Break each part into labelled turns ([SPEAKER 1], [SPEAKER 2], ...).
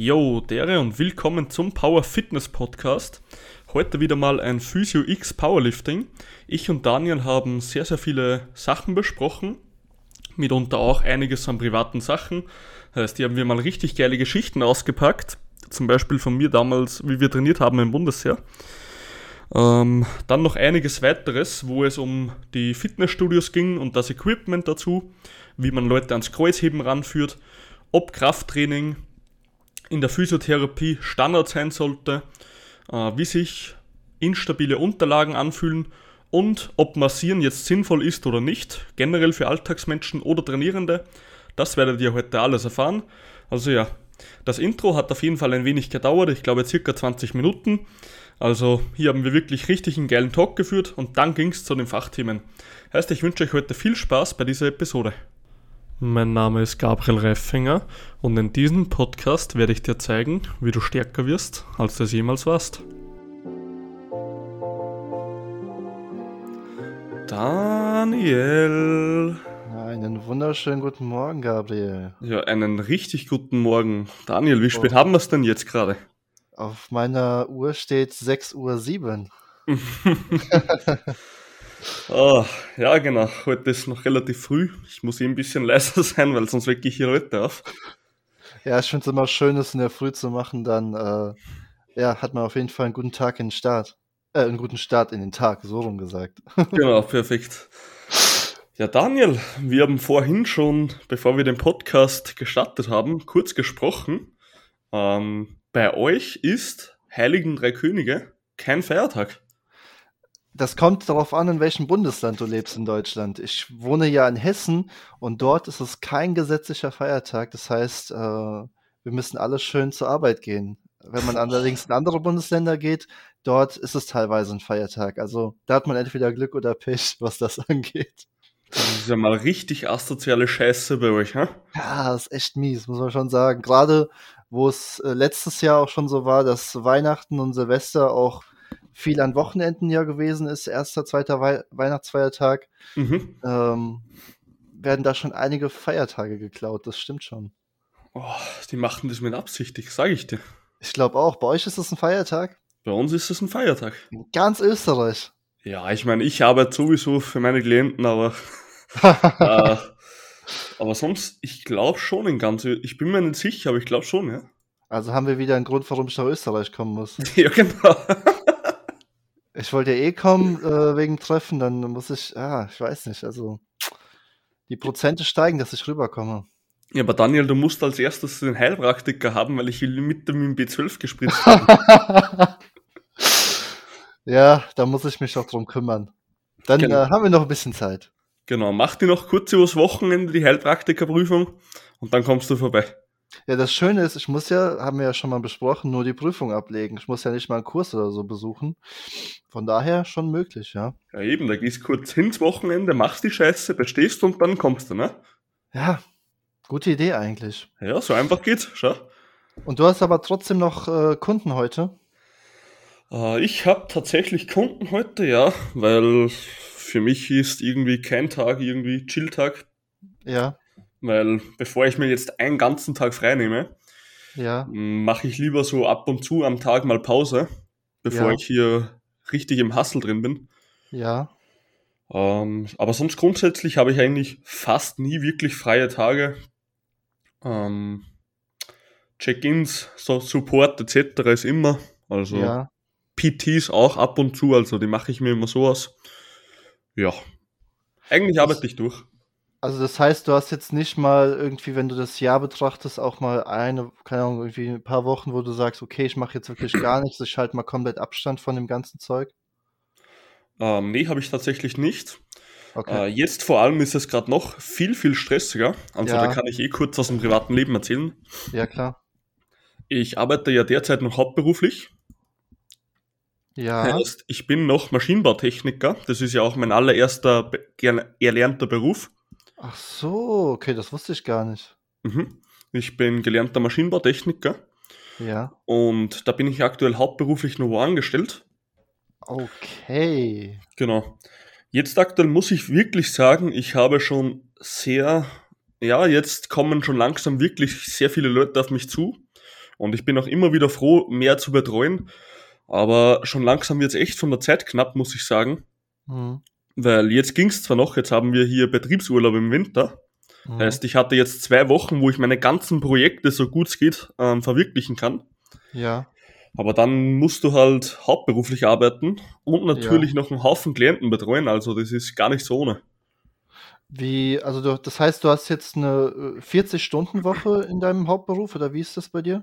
[SPEAKER 1] Yo, dere und willkommen zum Power Fitness Podcast. Heute wieder mal ein Physio X Powerlifting. Ich und Daniel haben sehr, sehr viele Sachen besprochen, mitunter auch einiges an privaten Sachen. Das heißt, die haben wir mal richtig geile Geschichten ausgepackt. Zum Beispiel von mir damals, wie wir trainiert haben im Bundesheer. Ähm, dann noch einiges weiteres, wo es um die Fitnessstudios ging und das Equipment dazu, wie man Leute ans Kreuzheben ranführt, ob Krafttraining in der Physiotherapie Standard sein sollte, äh, wie sich instabile Unterlagen anfühlen und ob Massieren jetzt sinnvoll ist oder nicht, generell für Alltagsmenschen oder Trainierende. Das werdet ihr heute alles erfahren. Also ja, das Intro hat auf jeden Fall ein wenig gedauert, ich glaube circa 20 Minuten. Also hier haben wir wirklich richtig einen geilen Talk geführt und dann ging es zu den Fachthemen. Heißt, ich wünsche euch heute viel Spaß bei dieser Episode. Mein Name ist Gabriel Reifinger und in diesem Podcast werde ich dir zeigen, wie du stärker wirst, als du es jemals warst. Daniel.
[SPEAKER 2] Einen wunderschönen guten Morgen, Gabriel.
[SPEAKER 1] Ja, einen richtig guten Morgen. Daniel, wie spät oh. haben wir es denn jetzt gerade?
[SPEAKER 2] Auf meiner Uhr steht 6.07 Uhr.
[SPEAKER 1] oh, ja, genau. Heute ist noch relativ früh. Ich muss eh ein bisschen leiser sein, weil sonst wecke ich hier Leute auf.
[SPEAKER 2] Ja, ich finde es immer schön, das in der Früh zu machen. Dann äh, ja, hat man auf jeden Fall einen guten Tag in den Start. Äh, einen guten Start in den Tag, so rum gesagt.
[SPEAKER 1] genau, perfekt. Ja, Daniel, wir haben vorhin schon, bevor wir den Podcast gestartet haben, kurz gesprochen. Ähm, bei euch ist Heiligen Drei Könige kein Feiertag.
[SPEAKER 2] Das kommt darauf an, in welchem Bundesland du lebst in Deutschland. Ich wohne ja in Hessen und dort ist es kein gesetzlicher Feiertag. Das heißt, äh, wir müssen alle schön zur Arbeit gehen. Wenn man allerdings in andere Bundesländer geht, dort ist es teilweise ein Feiertag. Also da hat man entweder Glück oder Pech, was das angeht.
[SPEAKER 1] Das ist ja mal richtig asoziale Scheiße bei euch, hä?
[SPEAKER 2] Ja, das ist echt mies, muss man schon sagen. Gerade wo es äh, letztes Jahr auch schon so war, dass Weihnachten und Silvester auch viel an Wochenenden ja gewesen ist, erster, zweiter Wei Weihnachtsfeiertag, mhm. ähm, werden da schon einige Feiertage geklaut, das stimmt schon.
[SPEAKER 1] Oh, die machten das mit Absicht, sage ich dir.
[SPEAKER 2] Ich glaube auch. Bei euch ist das ein Feiertag?
[SPEAKER 1] Bei uns ist es ein Feiertag.
[SPEAKER 2] In ganz Österreich.
[SPEAKER 1] Ja, ich meine, ich arbeite sowieso für meine Klienten, aber äh, aber sonst, ich glaube schon in ganz, ich bin mir nicht sicher, aber ich glaube schon, ja.
[SPEAKER 2] Also haben wir wieder einen Grund, warum ich nach Österreich kommen muss.
[SPEAKER 1] ja, genau.
[SPEAKER 2] Ich wollte ja eh kommen äh, wegen Treffen, dann muss ich, ja, ich weiß nicht, also die Prozente steigen, dass ich rüberkomme.
[SPEAKER 1] Ja, aber Daniel, du musst als erstes den Heilpraktiker haben, weil ich will mit dem B12 gespritzt habe.
[SPEAKER 2] ja, da muss ich mich auch drum kümmern. Dann genau. äh, haben wir noch ein bisschen Zeit.
[SPEAKER 1] Genau, mach dir noch kurz übers Wochenende die Heilpraktikerprüfung und dann kommst du vorbei.
[SPEAKER 2] Ja, das Schöne ist, ich muss ja, haben wir ja schon mal besprochen, nur die Prüfung ablegen. Ich muss ja nicht mal einen Kurs oder so besuchen. Von daher schon möglich, ja.
[SPEAKER 1] Ja, eben, da gehst kurz ins Wochenende, machst die Scheiße, bestehst und dann kommst du, ne?
[SPEAKER 2] Ja, gute Idee eigentlich.
[SPEAKER 1] Ja, so einfach geht's, schau.
[SPEAKER 2] Und du hast aber trotzdem noch äh, Kunden heute?
[SPEAKER 1] Äh, ich habe tatsächlich Kunden heute, ja, weil für mich ist irgendwie kein Tag irgendwie Chill-Tag.
[SPEAKER 2] Ja.
[SPEAKER 1] Weil bevor ich mir jetzt einen ganzen Tag frei nehme,
[SPEAKER 2] ja.
[SPEAKER 1] mache ich lieber so ab und zu am Tag mal Pause, bevor ja. ich hier richtig im Hustle drin bin.
[SPEAKER 2] Ja.
[SPEAKER 1] Ähm, aber sonst grundsätzlich habe ich eigentlich fast nie wirklich freie Tage. Ähm, Check-ins, so Support etc. ist immer. Also ja. PTs auch ab und zu, also die mache ich mir immer so aus. Ja. Eigentlich arbeite ich durch.
[SPEAKER 2] Also das heißt, du hast jetzt nicht mal irgendwie, wenn du das Jahr betrachtest, auch mal eine, keine Ahnung, irgendwie ein paar Wochen, wo du sagst, okay, ich mache jetzt wirklich gar nichts, ich halte mal komplett Abstand von dem ganzen Zeug?
[SPEAKER 1] Ähm, nee, habe ich tatsächlich nicht. Okay. Äh, jetzt vor allem ist es gerade noch viel, viel stressiger. Also ja. da kann ich eh kurz aus dem privaten Leben erzählen.
[SPEAKER 2] Ja, klar.
[SPEAKER 1] Ich arbeite ja derzeit noch hauptberuflich
[SPEAKER 2] ja.
[SPEAKER 1] Heißt, ich bin noch Maschinenbautechniker. Das ist ja auch mein allererster erlernter Beruf.
[SPEAKER 2] Ach so, okay, das wusste ich gar nicht.
[SPEAKER 1] Mhm. Ich bin gelernter Maschinenbautechniker.
[SPEAKER 2] Ja.
[SPEAKER 1] Und da bin ich aktuell hauptberuflich nur angestellt.
[SPEAKER 2] Okay.
[SPEAKER 1] Genau. Jetzt aktuell muss ich wirklich sagen, ich habe schon sehr, ja, jetzt kommen schon langsam wirklich sehr viele Leute auf mich zu Und ich bin auch immer wieder froh, mehr zu betreuen. Aber schon langsam wird es echt von der Zeit knapp, muss ich sagen. Mhm. Weil jetzt ging es zwar noch, jetzt haben wir hier Betriebsurlaub im Winter. Mhm. Heißt, ich hatte jetzt zwei Wochen, wo ich meine ganzen Projekte, so gut es geht, ähm, verwirklichen kann.
[SPEAKER 2] Ja.
[SPEAKER 1] Aber dann musst du halt hauptberuflich arbeiten und natürlich ja. noch einen Haufen Klienten betreuen. Also das ist gar nicht so ohne.
[SPEAKER 2] Wie, also du, das heißt, du hast jetzt eine 40-Stunden-Woche äh, in deinem Hauptberuf oder wie ist das bei dir?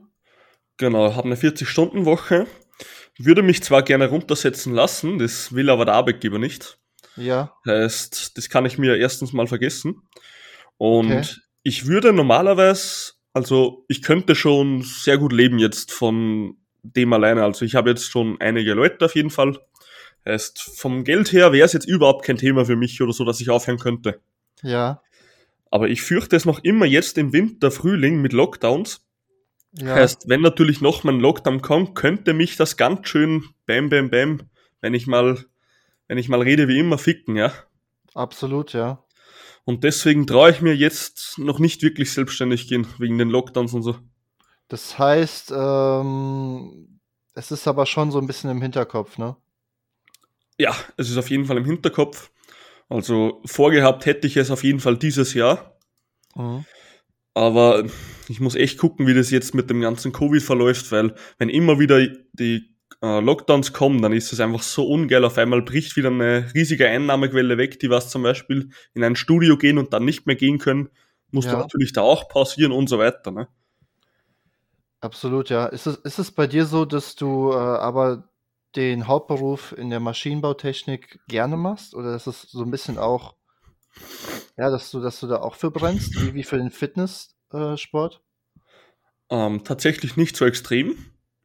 [SPEAKER 1] Genau, habe eine 40-Stunden-Woche. Würde mich zwar gerne runtersetzen lassen, das will aber der Arbeitgeber nicht.
[SPEAKER 2] Ja.
[SPEAKER 1] Heißt, das kann ich mir erstens mal vergessen. Und okay. ich würde normalerweise, also ich könnte schon sehr gut leben jetzt von dem alleine. Also ich habe jetzt schon einige Leute auf jeden Fall. Heißt, vom Geld her wäre es jetzt überhaupt kein Thema für mich oder so, dass ich aufhören könnte.
[SPEAKER 2] Ja.
[SPEAKER 1] Aber ich fürchte es noch immer jetzt im Winter, Frühling mit Lockdowns. Ja. Heißt, wenn natürlich noch mein Lockdown kommt, könnte mich das ganz schön bam, bam, bam, wenn ich mal, wenn ich mal rede wie immer, ficken, ja.
[SPEAKER 2] Absolut, ja.
[SPEAKER 1] Und deswegen traue ich mir jetzt noch nicht wirklich selbstständig gehen, wegen den Lockdowns und so.
[SPEAKER 2] Das heißt, ähm, es ist aber schon so ein bisschen im Hinterkopf, ne?
[SPEAKER 1] Ja, es ist auf jeden Fall im Hinterkopf. Also vorgehabt hätte ich es auf jeden Fall dieses Jahr. Mhm. Aber ich muss echt gucken, wie das jetzt mit dem ganzen Covid verläuft, weil wenn immer wieder die äh, Lockdowns kommen, dann ist es einfach so ungeil. Auf einmal bricht wieder eine riesige Einnahmequelle weg, die was zum Beispiel in ein Studio gehen und dann nicht mehr gehen können, musst ja. du natürlich da auch pausieren und so weiter. Ne?
[SPEAKER 2] Absolut, ja. Ist es, ist es bei dir so, dass du äh, aber den Hauptberuf in der Maschinenbautechnik gerne machst? Oder ist es so ein bisschen auch, ja, dass du, dass du da auch für brennst, wie, wie für den Fitnesssport?
[SPEAKER 1] Äh, ähm, tatsächlich nicht so extrem.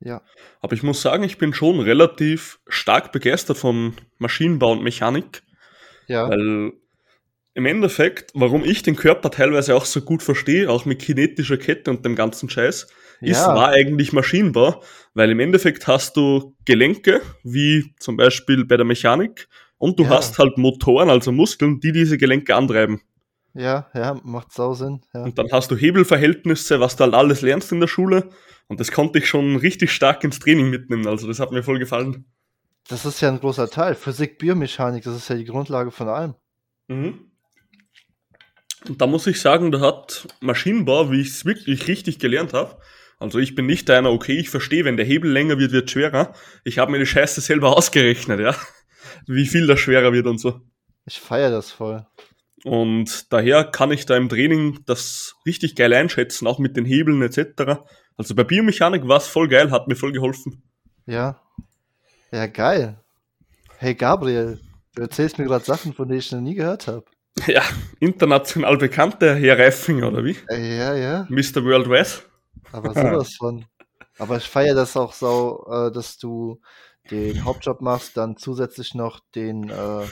[SPEAKER 2] Ja.
[SPEAKER 1] Aber ich muss sagen, ich bin schon relativ stark begeistert von Maschinenbau und Mechanik.
[SPEAKER 2] Ja.
[SPEAKER 1] Weil im Endeffekt, warum ich den Körper teilweise auch so gut verstehe, auch mit kinetischer Kette und dem ganzen Scheiß, ist, ja. war eigentlich Maschinenbau, weil im Endeffekt hast du Gelenke, wie zum Beispiel bei der Mechanik, und du ja. hast halt Motoren, also Muskeln, die diese Gelenke antreiben.
[SPEAKER 2] Ja, ja, macht sau Sinn. Ja.
[SPEAKER 1] Und dann hast du Hebelverhältnisse, was du halt alles lernst in der Schule. Und das konnte ich schon richtig stark ins Training mitnehmen. Also das hat mir voll gefallen.
[SPEAKER 2] Das ist ja ein großer Teil. Physik, Biomechanik, das ist ja die Grundlage von allem.
[SPEAKER 1] Mhm. Und da muss ich sagen, da hat Maschinenbau, wie ich es wirklich richtig gelernt habe, also ich bin nicht einer, okay, ich verstehe, wenn der Hebel länger wird, wird schwerer. Ich habe mir die Scheiße selber ausgerechnet, ja. Wie viel das schwerer wird und so.
[SPEAKER 2] Ich feiere das voll.
[SPEAKER 1] Und daher kann ich da im Training das richtig geil einschätzen, auch mit den Hebeln etc. Also bei Biomechanik war es voll geil, hat mir voll geholfen.
[SPEAKER 2] Ja. Ja, geil. Hey Gabriel, du erzählst mir gerade Sachen, von denen ich noch nie gehört habe.
[SPEAKER 1] Ja, international bekannter Herr Reifing, oder wie?
[SPEAKER 2] Ja, ja.
[SPEAKER 1] Mr. Worldwide.
[SPEAKER 2] Aber sowas von. Aber ich feiere das auch so, äh, dass du den Hauptjob machst, dann zusätzlich noch den, äh,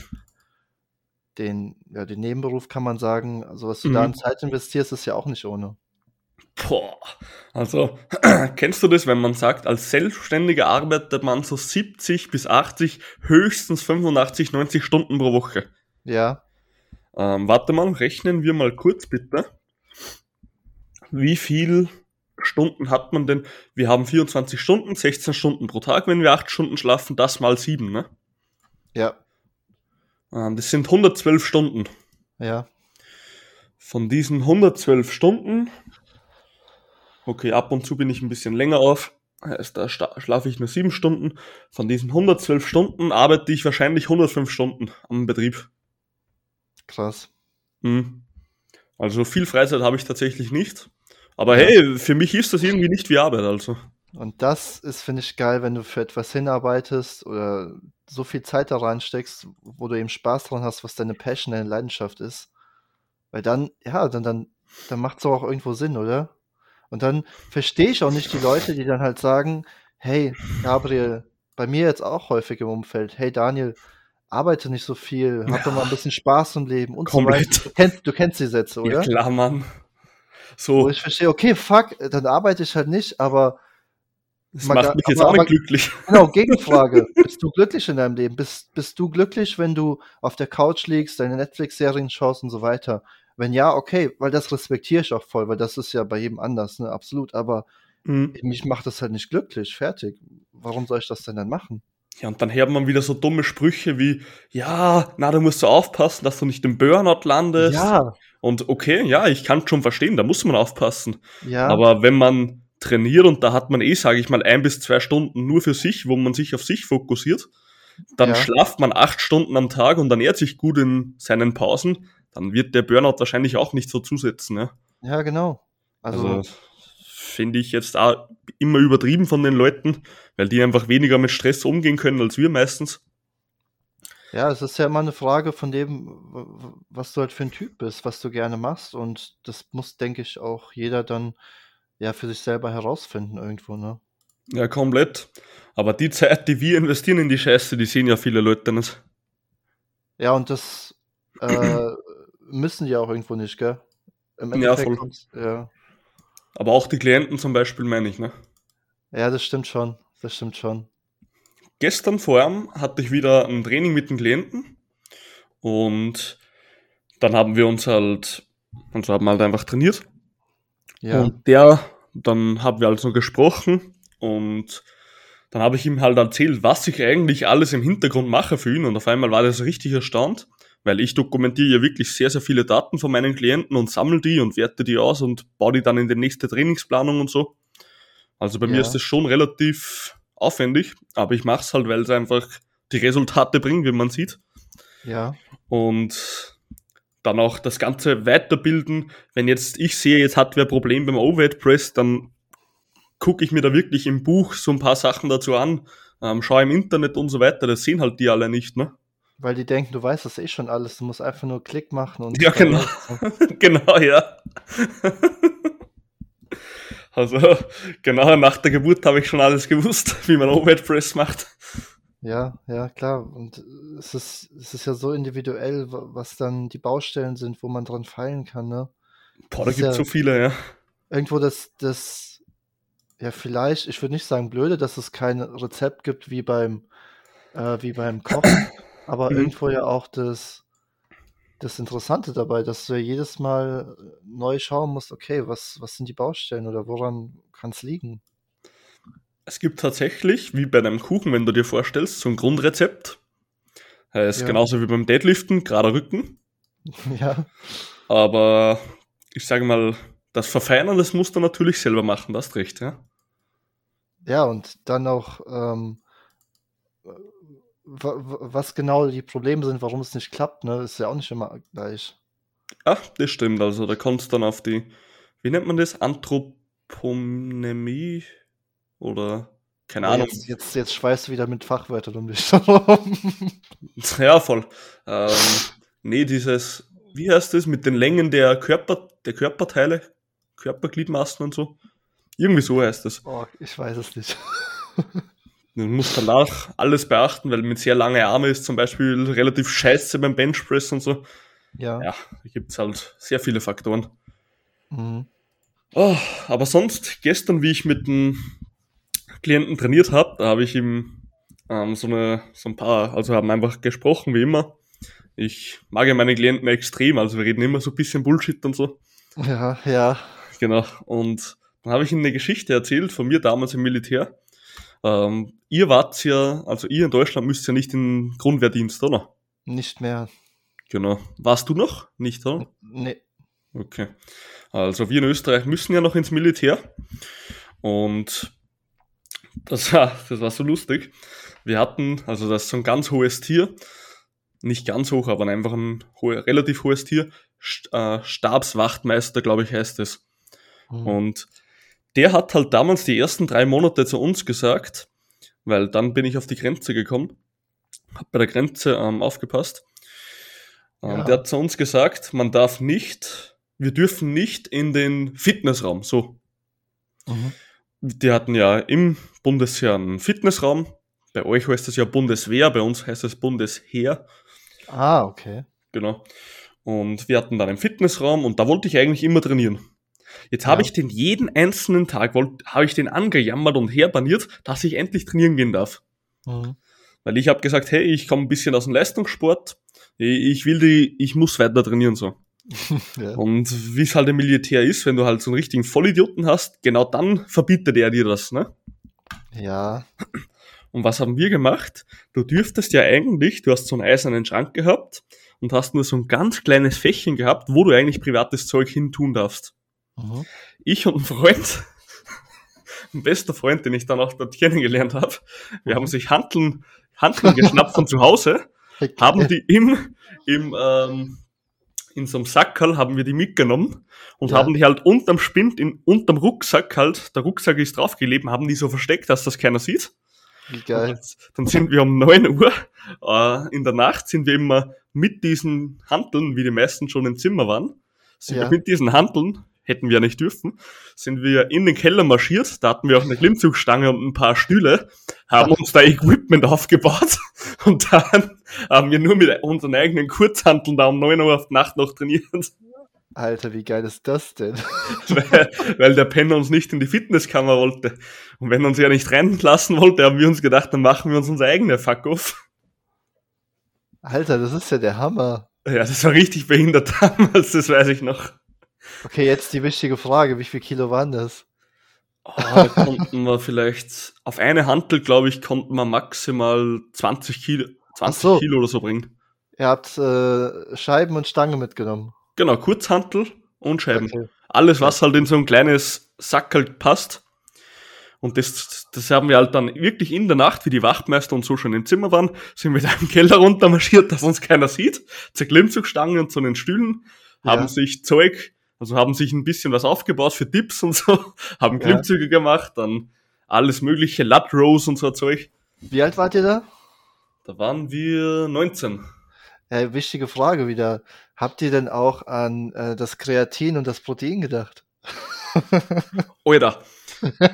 [SPEAKER 2] den, ja, den Nebenberuf kann man sagen. Also was du mhm. da in Zeit investierst, ist ja auch nicht ohne.
[SPEAKER 1] Boah, also kennst du das, wenn man sagt, als Selbstständiger arbeitet man so 70 bis 80, höchstens 85, 90 Stunden pro Woche?
[SPEAKER 2] Ja.
[SPEAKER 1] Ähm, warte mal, rechnen wir mal kurz bitte. Wie viel Stunden hat man denn? Wir haben 24 Stunden, 16 Stunden pro Tag, wenn wir 8 Stunden schlafen, das mal 7, ne?
[SPEAKER 2] Ja.
[SPEAKER 1] Ähm, das sind 112 Stunden.
[SPEAKER 2] Ja.
[SPEAKER 1] Von diesen 112 Stunden, okay, ab und zu bin ich ein bisschen länger auf, heißt, da schlafe ich nur 7 Stunden. Von diesen 112 Stunden arbeite ich wahrscheinlich 105 Stunden am Betrieb.
[SPEAKER 2] Krass.
[SPEAKER 1] Mhm. Also viel Freizeit habe ich tatsächlich nicht. Aber hey, für mich ist das irgendwie nicht wie Arbeit, also.
[SPEAKER 2] Und das ist, finde ich, geil, wenn du für etwas hinarbeitest oder so viel Zeit da reinsteckst, wo du eben Spaß dran hast, was deine Passion, deine Leidenschaft ist. Weil dann, ja, dann, dann, dann macht es auch irgendwo Sinn, oder? Und dann verstehe ich auch nicht die Leute, die dann halt sagen, hey, Gabriel, bei mir jetzt auch häufig im Umfeld, hey Daniel, arbeite nicht so viel, hab ja. doch mal ein bisschen Spaß im Leben und
[SPEAKER 1] Komplett.
[SPEAKER 2] so weiter. Du kennst, du kennst die Sätze, oder?
[SPEAKER 1] Ja, klar, Mann. So.
[SPEAKER 2] Wo ich verstehe, okay, fuck, dann arbeite ich halt nicht, aber.
[SPEAKER 1] Das macht mich jetzt aber, auch nicht glücklich.
[SPEAKER 2] Genau, Gegenfrage. bist du glücklich in deinem Leben? Bist, bist du glücklich, wenn du auf der Couch liegst, deine Netflix-Serien schaust und so weiter? Wenn ja, okay, weil das respektiere ich auch voll, weil das ist ja bei jedem anders, ne, absolut. Aber mhm. mich macht das halt nicht glücklich, fertig. Warum soll ich das denn dann machen?
[SPEAKER 1] Ja, und dann hört man wieder so dumme Sprüche wie, ja, na, da musst du aufpassen, dass du nicht im Burnout landest. Ja. Und okay, ja, ich kann schon verstehen, da muss man aufpassen. Ja. Aber wenn man trainiert und da hat man eh, sage ich mal, ein bis zwei Stunden nur für sich, wo man sich auf sich fokussiert, dann ja. schlaft man acht Stunden am Tag und ernährt sich gut in seinen Pausen, dann wird der Burnout wahrscheinlich auch nicht so zusetzen. Ja,
[SPEAKER 2] ja genau.
[SPEAKER 1] Also, also finde ich jetzt auch immer übertrieben von den Leuten, weil die einfach weniger mit Stress umgehen können als wir meistens.
[SPEAKER 2] Ja, es ist ja immer eine Frage von dem, was du halt für ein Typ bist, was du gerne machst. Und das muss, denke ich, auch jeder dann ja für sich selber herausfinden irgendwo, ne?
[SPEAKER 1] Ja, komplett. Aber die Zeit, die wir investieren in die Scheiße, die sehen ja viele Leute nicht.
[SPEAKER 2] Ja, und das äh, müssen die auch irgendwo nicht, gell? Im ja, voll.
[SPEAKER 1] ja. Aber auch die Klienten zum Beispiel, meine ich, ne?
[SPEAKER 2] Ja, das stimmt schon. Das stimmt schon.
[SPEAKER 1] Gestern vor allem hatte ich wieder ein Training mit den Klienten und dann haben wir uns halt, also haben halt einfach trainiert. Ja. Und der, dann haben wir also gesprochen und dann habe ich ihm halt erzählt, was ich eigentlich alles im Hintergrund mache für ihn und auf einmal war das richtig erstaunt, weil ich dokumentiere ja wirklich sehr, sehr viele Daten von meinen Klienten und sammle die und werte die aus und baue die dann in die nächste Trainingsplanung und so. Also bei ja. mir ist das schon relativ aufwendig, aber ich mache es halt, weil es einfach die Resultate bringt, wie man sieht.
[SPEAKER 2] Ja.
[SPEAKER 1] Und dann auch das Ganze weiterbilden. Wenn jetzt ich sehe, jetzt hat wer ein Problem beim Overhead Press, dann gucke ich mir da wirklich im Buch so ein paar Sachen dazu an, ähm, schaue im Internet und so weiter. Das sehen halt die alle nicht, ne?
[SPEAKER 2] Weil die denken, du weißt das eh schon alles, du musst einfach nur Klick machen und.
[SPEAKER 1] Ja, genau. genau, ja. Also, genau nach der Geburt habe ich schon alles gewusst, wie man Overhead Press macht.
[SPEAKER 2] Ja, ja, klar. Und es ist, es ist ja so individuell, was dann die Baustellen sind, wo man dran feilen kann, ne?
[SPEAKER 1] Boah, da gibt es ja so viele, ja.
[SPEAKER 2] Irgendwo das, das, ja, vielleicht, ich würde nicht sagen blöde, dass es kein Rezept gibt wie beim, äh, wie beim Kochen, aber mhm. irgendwo ja auch das, das Interessante dabei, dass du ja jedes Mal neu schauen musst, okay, was, was sind die Baustellen oder woran kann es liegen?
[SPEAKER 1] Es gibt tatsächlich, wie bei einem Kuchen, wenn du dir vorstellst, so ein Grundrezept. Heißt ja. genauso wie beim Deadliften, gerader Rücken.
[SPEAKER 2] Ja.
[SPEAKER 1] Aber ich sage mal, das Verfeinern, das musst du natürlich selber machen, das hast recht, ja.
[SPEAKER 2] Ja, und dann auch ähm, was genau die Probleme sind, warum es nicht klappt, ne, ist ja auch nicht immer gleich.
[SPEAKER 1] Ach, das stimmt. Also da kommt es dann auf die, wie nennt man das? Anthroponemie oder keine Ahnung.
[SPEAKER 2] Jetzt, jetzt, jetzt schweißt du wieder mit Fachwörtern um dich
[SPEAKER 1] ja, voll. Ähm, nee, dieses, wie heißt das, mit den Längen der Körper, der Körperteile, Körpergliedmaßen und so. Irgendwie so heißt das.
[SPEAKER 2] Oh, ich weiß es nicht.
[SPEAKER 1] Man muss danach alles beachten, weil mit sehr langen Armen ist zum Beispiel relativ scheiße beim Benchpress und so.
[SPEAKER 2] Ja.
[SPEAKER 1] Ja, da gibt es halt sehr viele Faktoren. Mhm. Oh, aber sonst, gestern, wie ich mit einem Klienten trainiert habe, da habe ich ihm ähm, so, eine, so ein paar, also haben einfach gesprochen, wie immer. Ich mag ja meine Klienten extrem, also wir reden immer so ein bisschen Bullshit und so.
[SPEAKER 2] Ja, ja.
[SPEAKER 1] Genau. Und dann habe ich ihm eine Geschichte erzählt von mir damals im Militär. Ähm, ihr wart ja, also ihr in Deutschland müsst ja nicht in Grundwehrdienst, oder?
[SPEAKER 2] Nicht mehr.
[SPEAKER 1] Genau. Warst du noch? Nicht, oder?
[SPEAKER 2] Nee.
[SPEAKER 1] Okay. Also wir in Österreich müssen ja noch ins Militär. Und das war, das war so lustig. Wir hatten, also das ist so ein ganz hohes Tier, nicht ganz hoch, aber einfach ein hohe, relativ hohes Tier, äh, Stabswachtmeister, glaube ich, heißt es. Mhm. Und der hat halt damals die ersten drei Monate zu uns gesagt, weil dann bin ich auf die Grenze gekommen, hab bei der Grenze ähm, aufgepasst. Ähm, ja. Der hat zu uns gesagt, man darf nicht, wir dürfen nicht in den Fitnessraum, so. Mhm. Die hatten ja im Bundesheer einen Fitnessraum. Bei euch heißt es ja Bundeswehr, bei uns heißt es Bundesheer.
[SPEAKER 2] Ah, okay.
[SPEAKER 1] Genau. Und wir hatten dann einen Fitnessraum und da wollte ich eigentlich immer trainieren. Jetzt ja. habe ich den jeden einzelnen Tag, habe ich den angejammert und herbaniert, dass ich endlich trainieren gehen darf. Mhm. Weil ich habe gesagt, hey, ich komme ein bisschen aus dem Leistungssport, ich will die, ich muss weiter trainieren so. ja. Und wie es halt im Militär ist, wenn du halt so einen richtigen Vollidioten hast, genau dann verbietet er dir das, ne?
[SPEAKER 2] Ja.
[SPEAKER 1] Und was haben wir gemacht? Du dürftest ja eigentlich, du hast so einen eisernen Schrank gehabt und hast nur so ein ganz kleines Fächchen gehabt, wo du eigentlich privates Zeug hin tun darfst. Mhm. Ich und ein Freund, ein bester Freund, den ich dann auch dort kennengelernt habe, wir mhm. haben sich Handeln, Handeln geschnappt von zu Hause, haben die im, im ähm, in so einem Sackerl haben wir die mitgenommen und ja. haben die halt unterm Spind, in, unterm Rucksack halt, der Rucksack ist draufgelebt, haben die so versteckt, dass das keiner sieht.
[SPEAKER 2] Wie geil. Und
[SPEAKER 1] dann sind wir um neun Uhr äh, in der Nacht sind wir immer mit diesen Handeln, wie die meisten schon im Zimmer waren, sind ja. wir mit diesen Handeln, hätten wir ja nicht dürfen, sind wir in den Keller marschiert, da hatten wir auch eine Klimmzugstange und ein paar Stühle, haben uns da Equipment aufgebaut und dann haben wir nur mit unseren eigenen Kurzhandeln da um neun Uhr auf die Nacht noch trainiert.
[SPEAKER 2] Alter, wie geil ist das denn?
[SPEAKER 1] weil, weil, der Penner uns nicht in die Fitnesskammer wollte. Und wenn er uns ja nicht reinlassen wollte, haben wir uns gedacht, dann machen wir uns unser eigener Fuck-Off.
[SPEAKER 2] Alter, das ist ja der Hammer.
[SPEAKER 1] Ja, das war richtig behindert damals, das weiß ich noch.
[SPEAKER 2] Okay, jetzt die wichtige Frage, wie viel Kilo waren das?
[SPEAKER 1] Oh, da konnten wir vielleicht, auf eine Hantel, glaube ich, konnten wir maximal 20 Kilo, 20 so. Kilo oder so bringen.
[SPEAKER 2] Ihr habt äh, Scheiben und Stange mitgenommen.
[SPEAKER 1] Genau, Kurzhantel und Scheiben. Okay. Alles, was halt in so ein kleines Sackel passt. Und das, das haben wir halt dann wirklich in der Nacht, wie die Wachtmeister und so schon im Zimmer waren, sind wir da im Keller runtermarschiert, dass uns keiner sieht, zur Klimmzugstange und zu den Stühlen, ja. haben sich Zeug, also haben sich ein bisschen was aufgebaut für Dips und so, haben Klimmzüge ja. gemacht, dann alles mögliche, Lat Rose und so Zeug.
[SPEAKER 2] Wie alt wart ihr da?
[SPEAKER 1] Da waren wir 19.
[SPEAKER 2] Ja, wichtige Frage wieder. Habt ihr denn auch an äh, das Kreatin und das Protein gedacht?
[SPEAKER 1] Oder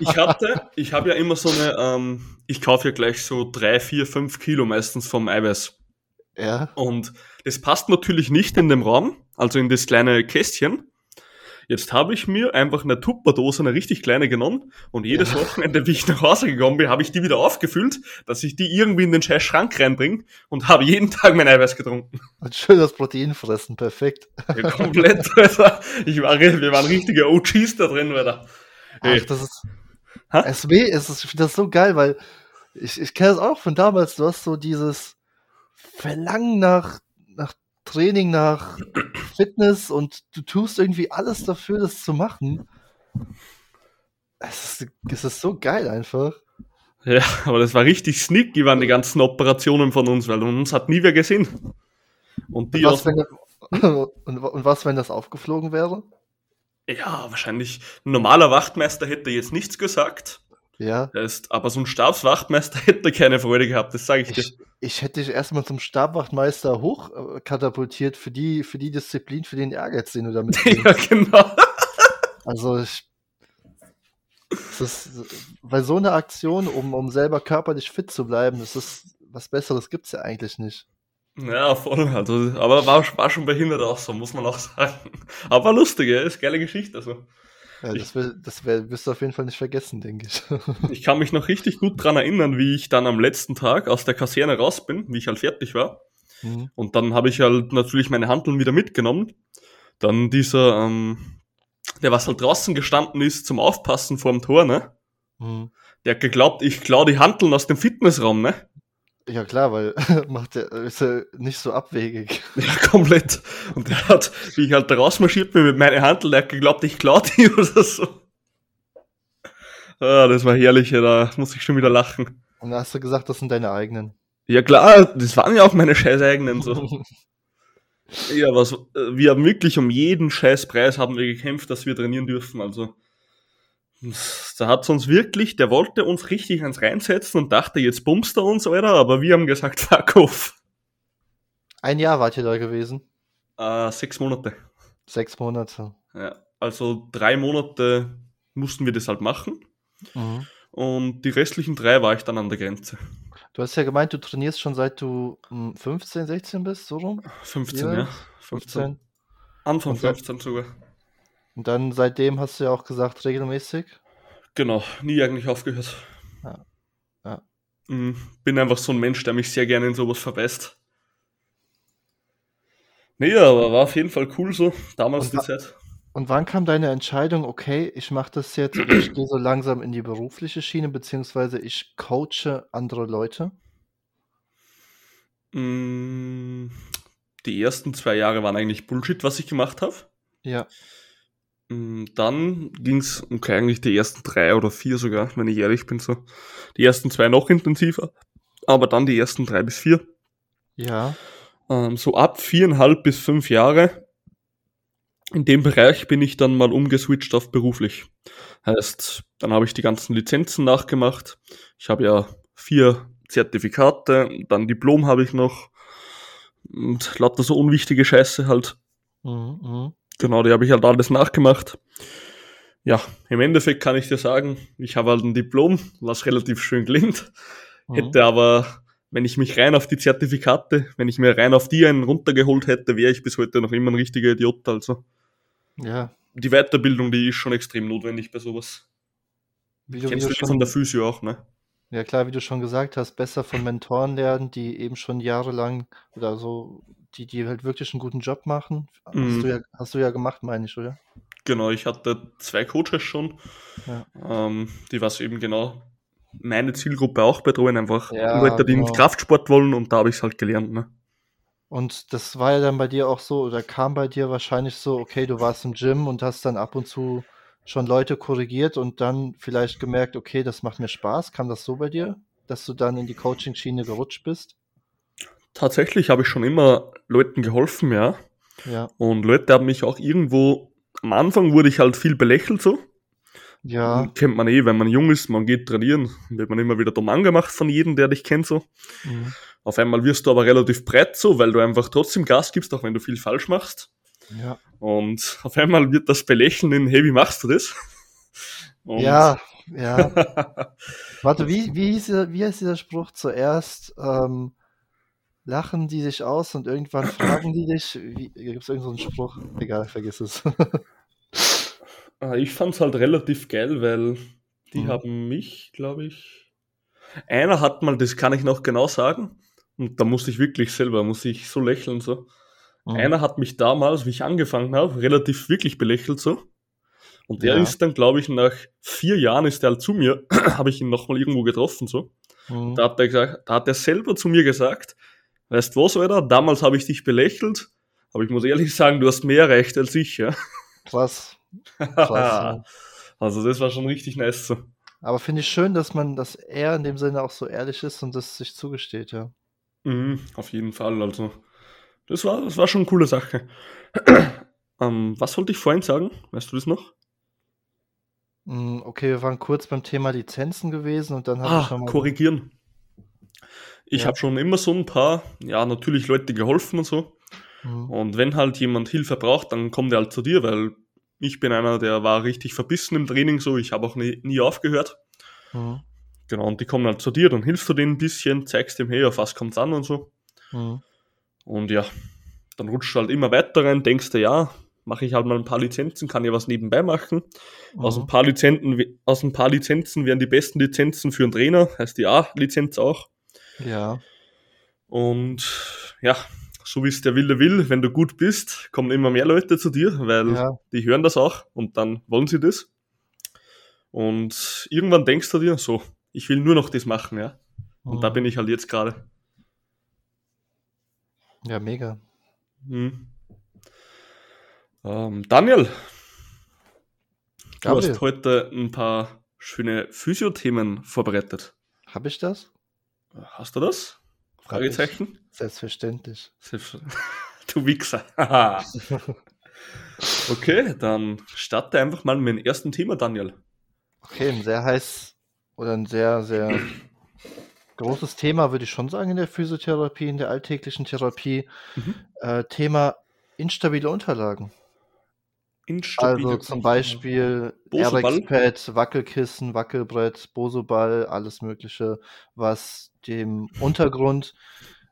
[SPEAKER 1] ich hatte, ich habe ja immer so eine, ähm, ich kaufe ja gleich so drei, vier, fünf Kilo meistens vom Eiweiß.
[SPEAKER 2] Ja.
[SPEAKER 1] Und das passt natürlich nicht in dem Raum, also in das kleine Kästchen. Jetzt habe ich mir einfach eine Tupperdose, eine richtig kleine genommen und jedes ja. Wochenende, wie ich nach Hause gekommen bin, habe ich die wieder aufgefüllt, dass ich die irgendwie in den scheiß Schrank reinbringe und habe jeden Tag mein Eiweiß getrunken.
[SPEAKER 2] Und schön das Protein fressen, perfekt.
[SPEAKER 1] Ja, komplett, Alter. Ich war, wir waren richtige OGs da drin, Alter.
[SPEAKER 2] Ach, das ist. Ha? SW ist, ich finde das so geil, weil ich, ich kenne das auch von damals, du hast so dieses Verlangen nach Training, nach Fitness und du tust irgendwie alles dafür, das zu machen. Es ist, es ist so geil einfach.
[SPEAKER 1] Ja, aber das war richtig sneaky, waren die ganzen Operationen von uns, weil uns hat nie wer gesehen.
[SPEAKER 2] Und, die und, was, wenn, und, und was, wenn das aufgeflogen wäre?
[SPEAKER 1] Ja, wahrscheinlich ein normaler Wachtmeister hätte jetzt nichts gesagt.
[SPEAKER 2] Ja.
[SPEAKER 1] Ist, aber so ein Stabswachtmeister hätte keine Freude gehabt, das sage ich,
[SPEAKER 2] ich dir. Ich hätte dich erstmal zum Stabwachtmeister hochkatapultiert für die, für die Disziplin, für den Ehrgeiz, den du damit
[SPEAKER 1] Ja, genau.
[SPEAKER 2] Also ich. Das ist, bei so einer Aktion, um, um selber körperlich fit zu bleiben, das ist was Besseres gibt es ja eigentlich nicht.
[SPEAKER 1] Ja, voll. Also, aber war, war schon behindert auch so, muss man auch sagen. Aber lustig, ja, ist geile Geschichte. Also.
[SPEAKER 2] Ja, das, will, das wär, wirst du auf jeden Fall nicht vergessen, denke ich.
[SPEAKER 1] ich kann mich noch richtig gut dran erinnern, wie ich dann am letzten Tag aus der Kaserne raus bin, wie ich halt fertig war. Mhm. Und dann habe ich halt natürlich meine Handeln wieder mitgenommen. Dann dieser, ähm, der was halt draußen gestanden ist zum Aufpassen vor dem Tor, ne? Mhm. Der hat geglaubt, ich klaue die Handeln aus dem Fitnessraum, ne?
[SPEAKER 2] Ja klar, weil macht der ist ja nicht so abwegig.
[SPEAKER 1] Ja, komplett. Und der hat, wie ich halt da rausmarschiert bin mit meiner Handel, der hat geglaubt, ich klau die oder so. Ah, das war herrlich, ja, da muss ich schon wieder lachen.
[SPEAKER 2] Und da hast du gesagt, das sind deine eigenen.
[SPEAKER 1] Ja klar, das waren ja auch meine scheiß eigenen so. ja, was, wir haben wirklich um jeden scheiß Preis haben wir gekämpft, dass wir trainieren dürfen, also. Da hat uns wirklich, der wollte uns richtig ans reinsetzen und dachte, jetzt bummst er uns, Alter, aber wir haben gesagt, fuck off.
[SPEAKER 2] Ein Jahr wart ihr da gewesen?
[SPEAKER 1] Äh, sechs Monate.
[SPEAKER 2] Sechs Monate.
[SPEAKER 1] Ja, also drei Monate mussten wir das halt machen. Mhm. Und die restlichen drei war ich dann an der Grenze.
[SPEAKER 2] Du hast ja gemeint, du trainierst schon seit du 15, hm, 16 bist, so rum?
[SPEAKER 1] 15, ja. 15. 15. Anfang 15 sogar.
[SPEAKER 2] Und dann seitdem hast du ja auch gesagt, regelmäßig?
[SPEAKER 1] Genau, nie eigentlich aufgehört.
[SPEAKER 2] Ja. ja.
[SPEAKER 1] Mhm. Bin einfach so ein Mensch, der mich sehr gerne in sowas verbeißt. Nee, aber war auf jeden Fall cool so, damals
[SPEAKER 2] Und
[SPEAKER 1] die Zeit.
[SPEAKER 2] und wann kam deine Entscheidung: „Okay, ich mache das jetzt ich gehe so langsam in die berufliche Schiene, beziehungsweise ich coache andere Leute?“
[SPEAKER 1] Hm, die ersten 2 Jahre waren eigentlich Bullshit, was ich gemacht habe.
[SPEAKER 2] Ja.
[SPEAKER 1] Hm, dann ging's okay, eigentlich die ersten 3 oder 4 sogar, wenn ich ehrlich bin so. Die ersten 2 noch intensiver, aber dann die ersten 3 bis 4.
[SPEAKER 2] Ja.
[SPEAKER 1] Ähm, so ab 4,5 bis 5 Jahre in dem Bereich bin ich dann mal umgeswitcht auf beruflich. Heißt, dann habe ich die ganzen Lizenzen nachgemacht. Ich habe ja 4 Zertifikate, dann Diplom habe ich noch und lauter so unwichtige Scheiße halt.
[SPEAKER 2] Mhm, mhm.
[SPEAKER 1] Genau, die habe ich halt alles nachgemacht. Ja, im Endeffekt kann ich dir sagen, ich habe halt ein Diplom, was relativ schön klingt.
[SPEAKER 2] Mhm.
[SPEAKER 1] Hätte aber, wenn ich mich rein auf die Zertifikate, wenn ich mir rein auf die einen runtergeholt hätte, wäre ich bis heute noch immer ein richtiger Idiot. Also
[SPEAKER 2] Ja.
[SPEAKER 1] die Weiterbildung, die ist schon extrem notwendig bei sowas.
[SPEAKER 2] Wie du wie
[SPEAKER 1] Kennst
[SPEAKER 2] du
[SPEAKER 1] du die von
[SPEAKER 2] schon
[SPEAKER 1] der Physio auch, ne?
[SPEAKER 2] Ja klar, wie du schon gesagt hast, besser von Mentoren lernen, die eben schon jahrelang oder so die die halt wirklich 'n guten Job machen. Hast du
[SPEAKER 1] Mhm.
[SPEAKER 2] ja hast du ja gemacht, meine ich, oder?
[SPEAKER 1] Genau, ich hatte 2 Coaches schon,
[SPEAKER 2] Ja.
[SPEAKER 1] ähm, die was eben genau meine Zielgruppe auch betreuen, einfach
[SPEAKER 2] Ja,
[SPEAKER 1] Leute, die in
[SPEAKER 2] genau.
[SPEAKER 1] Kraftsport wollen und da habe ich's halt gelernt, ne?
[SPEAKER 2] Und das war ja dann bei dir auch so oder kam bei dir wahrscheinlich so, okay, du warst im Gym und hast dann ab und zu schon Leute korrigiert und dann vielleicht gemerkt: „Okay, das macht mir Spaß.“ Kam das so bei dir, dass du dann in die Coachingschiene gerutscht bist?
[SPEAKER 1] Tatsächlich habe ich schon immer Leuten geholfen, ja.
[SPEAKER 2] Ja.
[SPEAKER 1] Und Leute haben mich auch irgendwo am Anfang wurde ich halt viel belächelt so.
[SPEAKER 2] Ja.
[SPEAKER 1] Kennt man eh, wenn man jung ist, man geht trainieren, wird man immer wieder dumm angemacht von jedem, der dich kennt so.
[SPEAKER 2] Mhm.
[SPEAKER 1] Auf einmal wirst du aber relativ breit so, weil du einfach trotzdem Gas gibst, auch wenn du viel falsch machst.
[SPEAKER 2] Ja.
[SPEAKER 1] Und auf einmal wird das Belächeln in, hey, wie machst du das? Und
[SPEAKER 2] Ja, ja. Warte, wie wie hieß dieser wie heißt dieser Spruch? Zuerst, ähm, lachen die dich aus und irgendwann fragen die dich wie gibt's irgend so Spruch? Egal, vergiss es.
[SPEAKER 1] Äh, ich fand's halt relativ geil, weil die
[SPEAKER 2] Mhm.
[SPEAKER 1] haben mich, glaube ich einer hat mal, das kann ich noch genau sagen, und da musste ich wirklich selber muss ich so lächeln so.
[SPEAKER 2] Mhm.
[SPEAKER 1] Einer hat mich damals, wie ich angefangen habe, relativ wirklich belächelt so. Und der
[SPEAKER 2] Ja.
[SPEAKER 1] ist dann, glaube ich, nach 4 Jahren ist der halt zu mir, habe ich ihn noch mal irgendwo getroffen so.
[SPEAKER 2] Mhm.
[SPEAKER 1] Da hat er gesagt da hat er selber zu mir gesagt: „Weißt du was, Alter, damals habe ich dich belächelt, aber ich muss ehrlich sagen, du hast mehr erreicht als ich, ja.“
[SPEAKER 2] Krass. Krass.
[SPEAKER 1] Also, das war schon richtig nice so.
[SPEAKER 2] Aber finde ich schön, dass man dass er in dem Sinne auch so ehrlich ist und das sich zugesteht, ja.
[SPEAKER 1] Mhm, auf jeden Fall, also das war das war schon 'ne coole Sache. Ähm, was wollte ich vorhin sagen? Weißt du das noch?
[SPEAKER 2] Hm, okay, wir waren kurz beim Thema Lizenzen gewesen und dann habe ich
[SPEAKER 1] Ah,
[SPEAKER 2] noch mal
[SPEAKER 1] korrigieren. Ich
[SPEAKER 2] Ja.
[SPEAKER 1] habe schon immer so 'n paar ja, natürlich Leute geholfen und so.
[SPEAKER 2] Mhm.
[SPEAKER 1] Und wenn halt jemand Hilfe braucht, dann kommt er halt zu dir, weil ich bin einer, der war richtig verbissen im Training so, ich habe auch nie nie aufgehört.
[SPEAKER 2] Mhm.
[SPEAKER 1] Genau, und die kommen halt zu dir, dann hilfst du denen 'n bisschen, zeigst dem: „Hey, auf was kommt's an“ und so.
[SPEAKER 2] Mhm.
[SPEAKER 1] Und ja, dann rutscht du halt immer weiter rein, denkst dir: „Ja, mache ich halt mal 'n paar Lizenzen, kann ja was nebenbei machen.“ Aus 'n
[SPEAKER 2] Mhm.
[SPEAKER 1] paar Lizenten we aus 'n paar Lizenzen werden die besten Lizenzen für 'n Trainer, heißt die A-Lizenz auch.
[SPEAKER 2] Ja.
[SPEAKER 1] Und ja, so wie's der Wille will, wenn du gut bist, kommen immer mehr Leute zu dir, weil
[SPEAKER 2] Ja.
[SPEAKER 1] die hören das auch und dann wollen sie das. Und irgendwann denkst du dir: „So, ich will nur noch das machen“, ja. Und da
[SPEAKER 2] Mhm.
[SPEAKER 1] bin ich halt jetzt grade.
[SPEAKER 2] Ja, mega.
[SPEAKER 1] Mhm. Ähm, Daniel du
[SPEAKER 2] Gabriel.
[SPEAKER 1] hast heute 'n paar schöne Physio-Themen vorbereitet.
[SPEAKER 2] Habe ich das?
[SPEAKER 1] Hast du das? Fragezeichen?
[SPEAKER 2] Selbstverständlich.
[SPEAKER 1] Selbst du Wichser. Okay, dann starte einfach mal mit dem ersten Thema, Daniel.
[SPEAKER 2] Okay, 'n sehr heiß oder 'n sehr, sehr großes Thema, würde ich schon sagen, in der Physiotherapie, in der alltäglichen Therapie.
[SPEAKER 1] Mhm.
[SPEAKER 2] Äh, Thema instabile Unterlagen. Also, zum. Beispiel? RX-Pad, Wackelkissen, Wackelbrett, Bosu-Ball, alles Mögliche, was dem Untergrund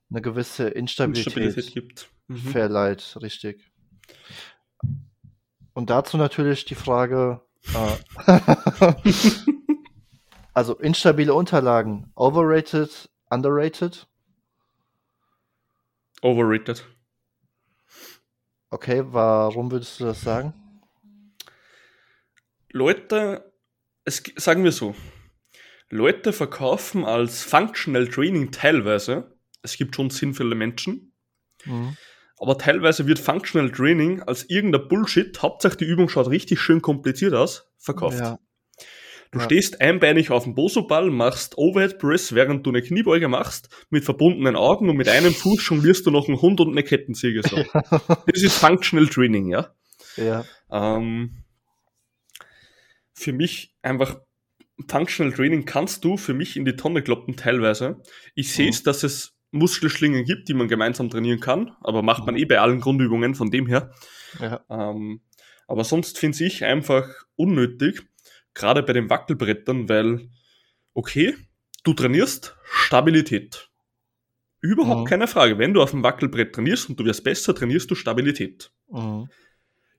[SPEAKER 2] 'ne gewisse
[SPEAKER 1] Instabilität
[SPEAKER 2] Instabilität
[SPEAKER 1] gibt. Mhm.
[SPEAKER 2] verleiht, richtig. Und dazu natürlich die Frage, äh also, instabile Unterlagen, overrated, underrated?
[SPEAKER 1] Overrated.
[SPEAKER 2] Okay, warum würdest du das sagen?
[SPEAKER 1] Leute, es, sagen wir so, Leute verkaufen als Functional Training teilweise, es gibt schon sinnvolle Menschen, mhm. aber teilweise wird Functional Training als irgendein Bullshit, Hauptsache die Übung schaut richtig schön kompliziert aus, verkauft. Ja. Du ja. stehst einbeinig auf dem Bosoball, machst Overhead Press, während du eine Kniebeuge machst, mit verbundenen Augen und mit einem Fuß jonglierst du noch einen Hund und eine Kettensäge. So. das ist Functional Training, ja.
[SPEAKER 2] Ja.
[SPEAKER 1] Ähm, für mich einfach Functional Training kannst du für mich in die Tonne kloppen teilweise. Ich sehe es, mhm. dass es Muskelschlingen gibt, die man gemeinsam trainieren kann, aber macht man mhm. eh bei allen Grundübungen von dem her. Ja. Ähm, aber sonst finde ich einfach unnötig gerade bei den Wackelbrettern, weil, okay, du trainierst Stabilität. Überhaupt mhm. keine Frage. Wenn du auf dem Wackelbrett trainierst und du wirst besser, trainierst du Stabilität. Mhm.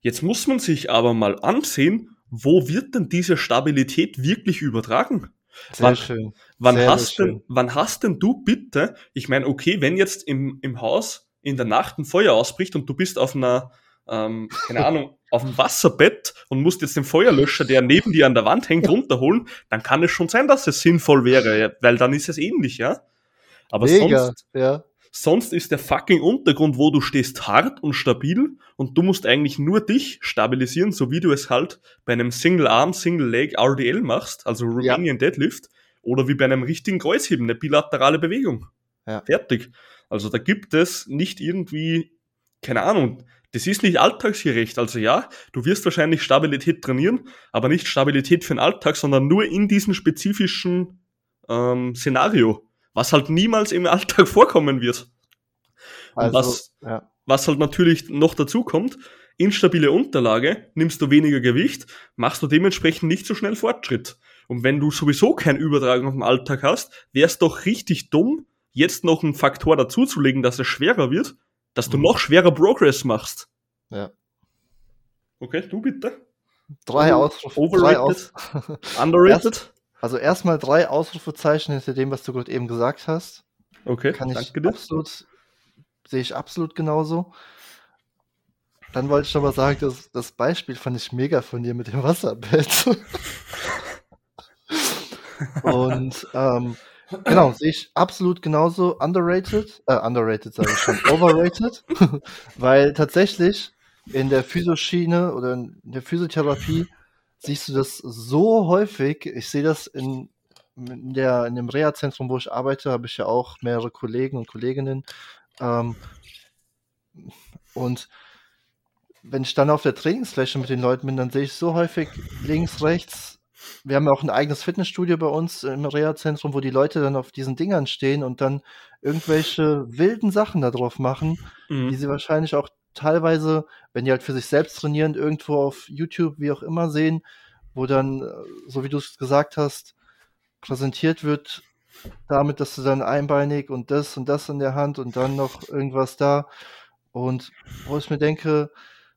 [SPEAKER 1] Jetzt muss man sich aber mal ansehen, wo wird denn diese Stabilität wirklich übertragen?
[SPEAKER 2] Sehr wann, schön.
[SPEAKER 1] Wann, sehr, hast sehr denn, wann hast denn du bitte, ich meine, okay, wenn jetzt im, im Haus in der Nacht ein Feuer ausbricht und du bist auf einer, ähm, keine Ahnung, auf dem Wasserbett und musst jetzt den Feuerlöscher, der neben dir an der Wand hängt, runterholen, dann kann es schon sein, dass es sinnvoll wäre, weil dann ist es ähnlich, ja. Aber Mega, sonst, ja. Sonst ist der fucking Untergrund, wo du stehst, hart und stabil und du musst eigentlich nur dich stabilisieren, so wie du es halt bei einem Single Arm, Single Leg RDL machst, also Romanian ja. Deadlift, oder wie bei einem richtigen Kreuzheben, eine bilaterale Bewegung. Ja. Fertig. Also da gibt es nicht irgendwie, keine Ahnung, das ist nicht alltagsgerecht. Also ja, du wirst wahrscheinlich Stabilität trainieren, aber nicht Stabilität für den Alltag, sondern nur in diesem spezifischen ähm, Szenario, was halt niemals im Alltag vorkommen wird. Also, was, ja. was halt natürlich noch dazu kommt, instabile Unterlage, nimmst du weniger Gewicht, machst du dementsprechend nicht so schnell Fortschritt. Und wenn du sowieso kein Übertragen auf dem Alltag hast, wär's doch richtig dumm, jetzt noch einen Faktor dazuzulegen, dass es schwerer wird, dass du mhm. noch schwerer Progress machst.
[SPEAKER 2] Ja.
[SPEAKER 1] Okay, du bitte.
[SPEAKER 2] Drei Ausrufe.
[SPEAKER 1] Overrated. Drei Aus Underrated.
[SPEAKER 2] Also erstmal drei Ausrufezeichen hinter dem, was du gerade eben gesagt hast.
[SPEAKER 1] Okay,
[SPEAKER 2] Kann ich danke absolut, sehe ich absolut genauso. Dann wollte ich aber sagen, dass das Beispiel fand ich mega von dir mit dem Wasserbett. Und ähm, Genau, sehe ich absolut genauso underrated, äh, underrated sage ich schon, overrated, weil tatsächlich in der Physioschiene oder in der Physiotherapie siehst du das so häufig. Ich sehe das in, in, der, in dem Reha-Zentrum, wo ich arbeite, habe ich ja auch mehrere Kollegen und Kolleginnen. Ähm, und wenn ich dann auf der Trainingsfläche mit den Leuten bin, dann sehe ich so häufig links, rechts wir haben ja auch ein eigenes Fitnessstudio bei uns im Reha-Zentrum, wo die Leute dann auf diesen Dingern stehen und dann irgendwelche wilden Sachen da drauf machen, mhm. die sie wahrscheinlich auch teilweise, wenn die halt für sich selbst trainieren, irgendwo auf YouTube, wie auch immer sehen, wo dann, äh, so wie du es gesagt hast, präsentiert wird damit, dass du dann einbeinig und das und das in der Hand und dann noch irgendwas da. Und wo ich mir denke,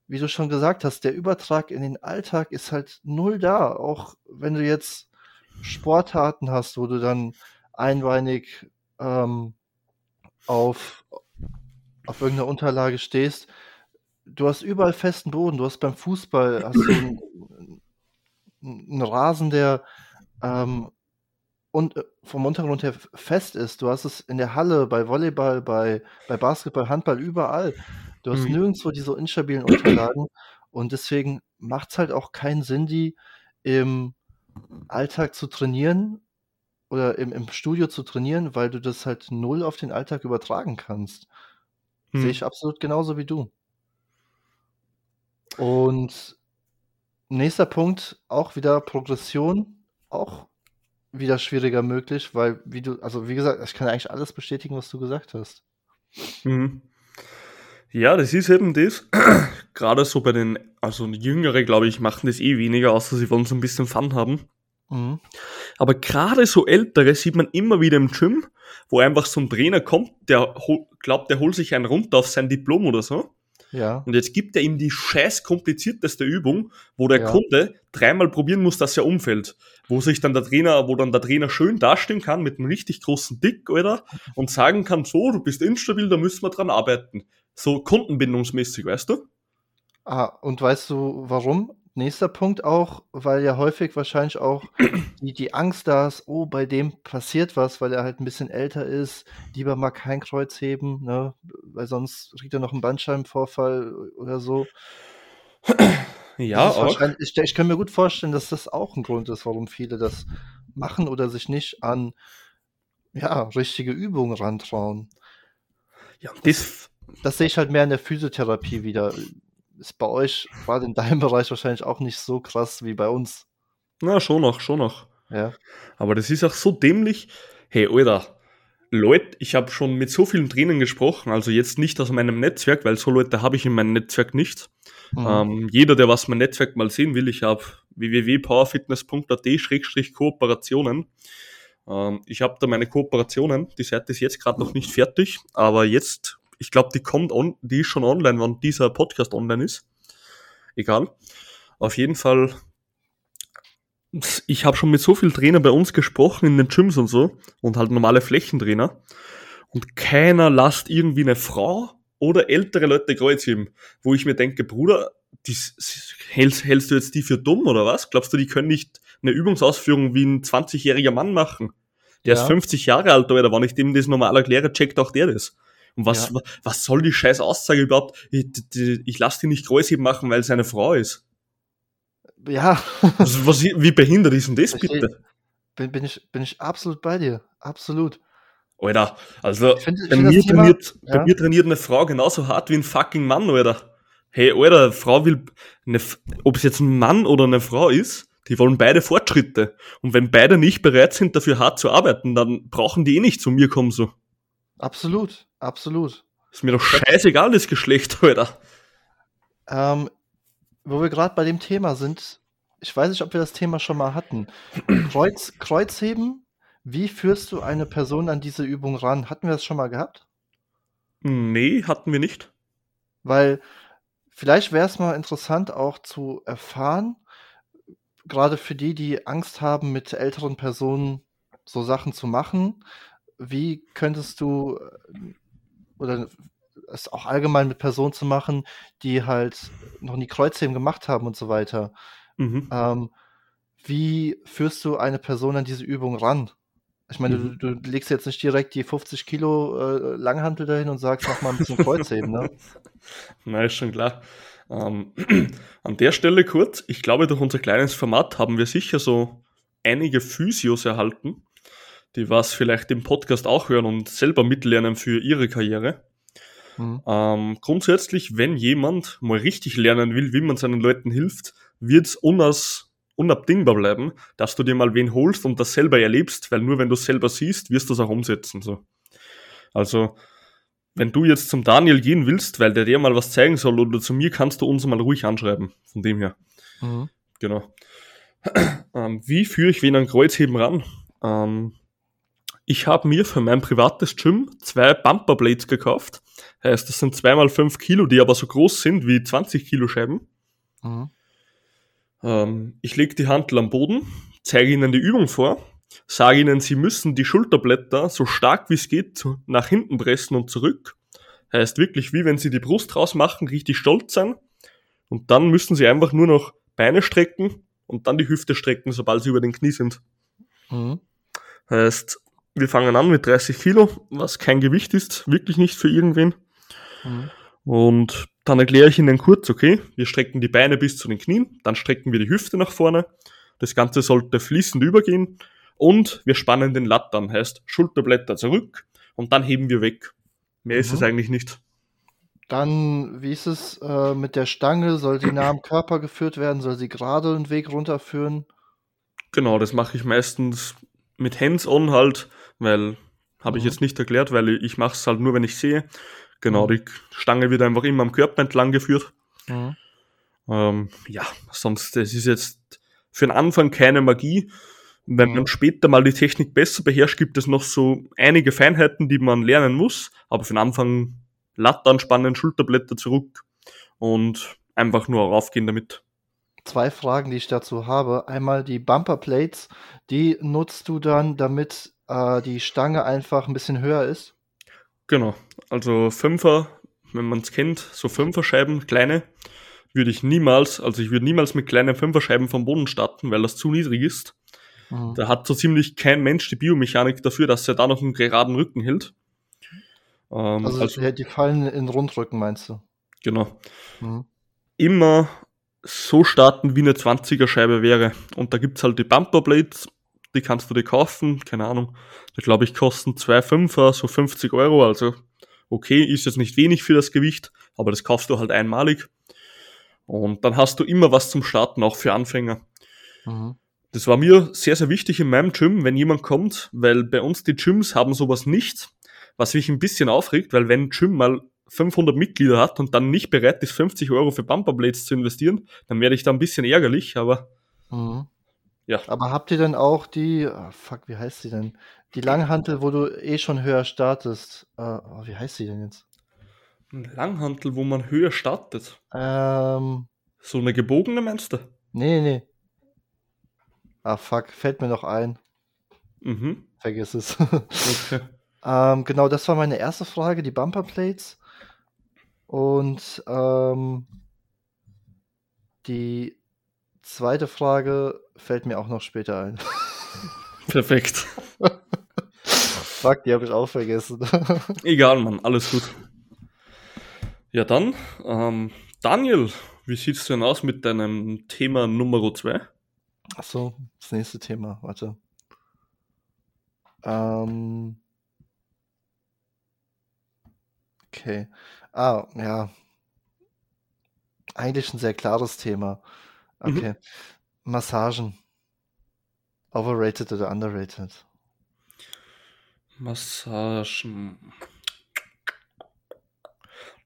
[SPEAKER 2] wie du schon gesagt hast, der Übertrag in den Alltag ist halt null da. Auch wenn du jetzt Sportarten hast, wo du dann einbeinig ähm, auf, auf irgendeiner Unterlage stehst, du hast überall festen Boden. Du hast beim Fußball hast du einen, einen Rasen, der ähm, und äh, vom Untergrund her fest ist. Du hast es in der Halle, bei Volleyball, bei, bei Basketball, Handball, überall. Du hast mhm. nirgendwo diese instabilen Unterlagen und deswegen macht es halt auch keinen Sinn, die im Alltag zu trainieren oder im, im Studio zu trainieren, weil du das halt null auf den Alltag übertragen kannst. Mhm. Sehe ich absolut genauso wie du. Und nächster Punkt, auch wieder Progression, auch wieder schwieriger möglich, weil, wie du, also wie gesagt, ich kann eigentlich alles bestätigen, was du gesagt hast.
[SPEAKER 1] Mhm. Ja, das ist eben das. Gerade so bei den, also Jüngere, glaube ich, machen das eh weniger, außer sie wollen so ein bisschen Fun haben. Mhm. Aber gerade so Ältere sieht man immer wieder im Gym, wo einfach so ein Trainer kommt, der glaubt, der holt sich einen runter auf sein Diplom oder so.
[SPEAKER 2] Ja.
[SPEAKER 1] Und jetzt gibt er ihm die scheiß komplizierteste Übung, wo der ja. Kunde dreimal probieren muss, dass er umfällt. Wo sich dann der Trainer, wo dann der Trainer schön dastehen kann mit einem richtig großen Dick, oder? Und sagen kann, so, du bist instabil, da müssen wir dran arbeiten. So kundenbindungsmäßig, weißt du?
[SPEAKER 2] Ah, und weißt du warum? Nächster Punkt auch, weil ja häufig wahrscheinlich auch die, die Angst da ist, oh, bei dem passiert was, weil er halt ein bisschen älter ist, lieber mal kein Kreuz heben, ne? weil sonst kriegt er noch einen Bandscheibenvorfall oder so.
[SPEAKER 1] Ja, auch.
[SPEAKER 2] Ich, ich kann mir gut vorstellen, dass das auch ein Grund ist, warum viele das machen oder sich nicht an ja, richtige Übungen rantrauen.
[SPEAKER 1] Ja, das,
[SPEAKER 2] das sehe ich halt mehr in der Physiotherapie wieder ist bei euch, gerade in deinem Bereich, wahrscheinlich auch nicht so krass wie bei uns.
[SPEAKER 1] Na, schon noch, schon noch.
[SPEAKER 2] Ja.
[SPEAKER 1] Aber das ist auch so dämlich. Hey, Alter, Leute, ich habe schon mit so vielen Trainern gesprochen, also jetzt nicht aus meinem Netzwerk, weil so Leute habe ich in meinem Netzwerk nicht. Mhm. Ähm, jeder, der was mein Netzwerk mal sehen will, ich habe www.powerfitness.at-kooperationen. Ähm, ich habe da meine Kooperationen, die Seite ist jetzt gerade noch nicht fertig, aber jetzt ich glaube, die kommt on, die ist schon online, wann dieser Podcast online ist. Egal. Auf jeden Fall, ich habe schon mit so vielen Trainern bei uns gesprochen in den Gyms und so und halt normale Flächentrainer und keiner lasst irgendwie eine Frau oder ältere Leute Kreuz heben, wo ich mir denke, Bruder, dies, hältst, hältst du jetzt die für dumm oder was? Glaubst du, die können nicht eine Übungsausführung wie ein 20-jähriger Mann machen? Der ja. ist 50 Jahre alt, oder wenn ich dem das normal erkläre, checkt auch der das. Und was, ja. was soll die scheiß Aussage überhaupt? Ich, ich lasse die nicht Kreuzheben machen, weil es eine Frau ist.
[SPEAKER 2] Ja.
[SPEAKER 1] also was, wie behindert ist denn das
[SPEAKER 2] Verstehe. bitte? Bin, bin, ich, bin ich absolut bei dir. Absolut.
[SPEAKER 1] Alter, also find, bei, mir Thema, trainiert, ja. bei mir trainiert eine Frau genauso hart wie ein fucking Mann, Alter. Hey, Alter, eine Frau will, eine, ob es jetzt ein Mann oder eine Frau ist, die wollen beide Fortschritte. Und wenn beide nicht bereit sind, dafür hart zu arbeiten, dann brauchen die eh nicht zu mir kommen so.
[SPEAKER 2] Absolut, absolut.
[SPEAKER 1] Ist mir doch scheißegal, das Geschlecht, Alter.
[SPEAKER 2] Ähm, wo wir gerade bei dem Thema sind, ich weiß nicht, ob wir das Thema schon mal hatten. Kreuz, Kreuzheben, wie führst du eine Person an diese Übung ran? Hatten wir das schon mal gehabt?
[SPEAKER 1] Nee, hatten wir nicht.
[SPEAKER 2] Weil vielleicht wäre es mal interessant auch zu erfahren, gerade für die, die Angst haben, mit älteren Personen so Sachen zu machen, wie könntest du äh, oder es auch allgemein mit Personen zu machen, die halt noch nie Kreuzheben gemacht haben und so weiter. Mhm. Ähm, wie führst du eine Person an diese Übung ran? Ich meine, mhm. du, du, legst jetzt nicht direkt die 50 Kilo äh, Langhantel dahin und sagst, mach mal ein bisschen Kreuzheben, ne?
[SPEAKER 1] Na, ist schon klar. Ähm, an der Stelle kurz, ich glaube, durch unser kleines Format haben wir sicher so einige Physios erhalten, die was vielleicht im Podcast auch hören und selber mitlernen für ihre Karriere. Mhm. Ähm, grundsätzlich, wenn jemand mal richtig lernen will, wie man seinen Leuten hilft, wird es unaus, unabdingbar bleiben, dass du dir mal wen holst und das selber erlebst, weil nur wenn du es selber siehst, wirst du es auch umsetzen. So. Also, wenn du jetzt zum Daniel gehen willst, weil der dir mal was zeigen soll, oder zu mir, kannst du uns mal ruhig anschreiben. Von dem her. Mhm. Genau. Ähm, wie führe ich wen an Kreuzheben ran? Ähm, ich habe mir für mein privates Gym zwei Bumperblades gekauft. Heißt, das sind zweimal fünf Kilo, die aber so groß sind wie 20 Kilo Scheiben. Mhm. Ähm, ich lege die Handel am Boden, zeige ihnen die Übung vor, sage ihnen, sie müssen die Schulterblätter so stark wie es geht nach hinten pressen und zurück. Heißt wirklich, wie wenn sie die Brust rausmachen, richtig stolz sein. Und dann müssen sie einfach nur noch Beine strecken und dann die Hüfte strecken, sobald sie über den Knie sind. Mhm. Heißt, wir fangen an mit 30 Kilo, was kein Gewicht ist, wirklich nicht für irgendwen. Mhm. Und dann erkläre ich Ihnen kurz, okay, wir strecken die Beine bis zu den Knien, dann strecken wir die Hüfte nach vorne. Das Ganze sollte fließend übergehen und wir spannen den Latt an, heißt Schulterblätter zurück und dann heben wir weg. Mehr mhm. ist es eigentlich nicht.
[SPEAKER 2] Dann, wie ist es äh, mit der Stange? Soll sie nah am Körper geführt werden? Soll sie gerade den Weg runterführen?
[SPEAKER 1] Genau, das mache ich meistens mit Hands-on halt weil habe ich mhm. jetzt nicht erklärt, weil ich mache es halt nur, wenn ich sehe. Genau, mhm. die Stange wird einfach immer am Körper entlang geführt. Mhm. Ähm, ja, sonst, das ist jetzt für den Anfang keine Magie. Wenn man später mal die Technik besser beherrscht, gibt es noch so einige Feinheiten, die man lernen muss. Aber für den Anfang Latte anspannen, Schulterblätter zurück und einfach nur raufgehen damit.
[SPEAKER 2] Zwei Fragen, die ich dazu habe. Einmal die Bumper Plates, die nutzt du dann, damit äh, die Stange einfach ein bisschen höher ist.
[SPEAKER 1] Genau, also Fünfer, wenn man es kennt, so Fünfer-Scheiben, kleine, würde ich niemals, also ich würde niemals mit kleinen Fünferscheiben vom Boden starten, weil das zu niedrig ist. Mhm. Da hat so ziemlich kein Mensch die Biomechanik dafür, dass er da noch einen geraden Rücken hält.
[SPEAKER 2] Ähm, also, also die fallen in Rundrücken, meinst du?
[SPEAKER 1] Genau. Mhm. Immer so starten, wie eine 20er Scheibe wäre. Und da gibt's halt die Bumperblades, die kannst du dir kaufen, keine Ahnung. Da glaube ich kosten 2,5er, so 50 Euro, also okay, ist jetzt nicht wenig für das Gewicht, aber das kaufst du halt einmalig. Und dann hast du immer was zum Starten, auch für Anfänger. Mhm. Das war mir sehr, sehr wichtig in meinem Gym, wenn jemand kommt, weil bei uns die Gyms haben sowas nicht, was mich ein bisschen aufregt, weil wenn ein Gym mal 500 Mitglieder hat und dann nicht bereit ist, 50 Euro für Bumperblades zu investieren, dann werde ich da ein bisschen ärgerlich, aber
[SPEAKER 2] mhm. Ja. Aber habt ihr denn auch die, oh fuck, wie heißt sie denn? Die Langhantel, wo du eh schon höher startest. Uh, oh, wie heißt sie denn jetzt?
[SPEAKER 1] Ein Langhantel, wo man höher startet?
[SPEAKER 2] Ähm.
[SPEAKER 1] So eine gebogene meinst du?
[SPEAKER 2] Nee, nee. Ah, fuck, fällt mir noch ein.
[SPEAKER 1] Mhm.
[SPEAKER 2] Vergiss es. okay. ähm, genau, das war meine erste Frage, die Bumperplates. Und ähm, die zweite Frage fällt mir auch noch später ein.
[SPEAKER 1] Perfekt.
[SPEAKER 2] Fuck, die habe ich auch vergessen.
[SPEAKER 1] Egal, Mann, alles gut. Ja, dann, ähm, Daniel, wie sieht es denn aus mit deinem Thema Nummer 2?
[SPEAKER 2] Achso, das nächste Thema, warte. Ähm, okay. Ah, ja. Eigentlich ein sehr klares Thema. Mhm. Okay. Mhm. Massagen. Overrated oder underrated?
[SPEAKER 1] Massagen.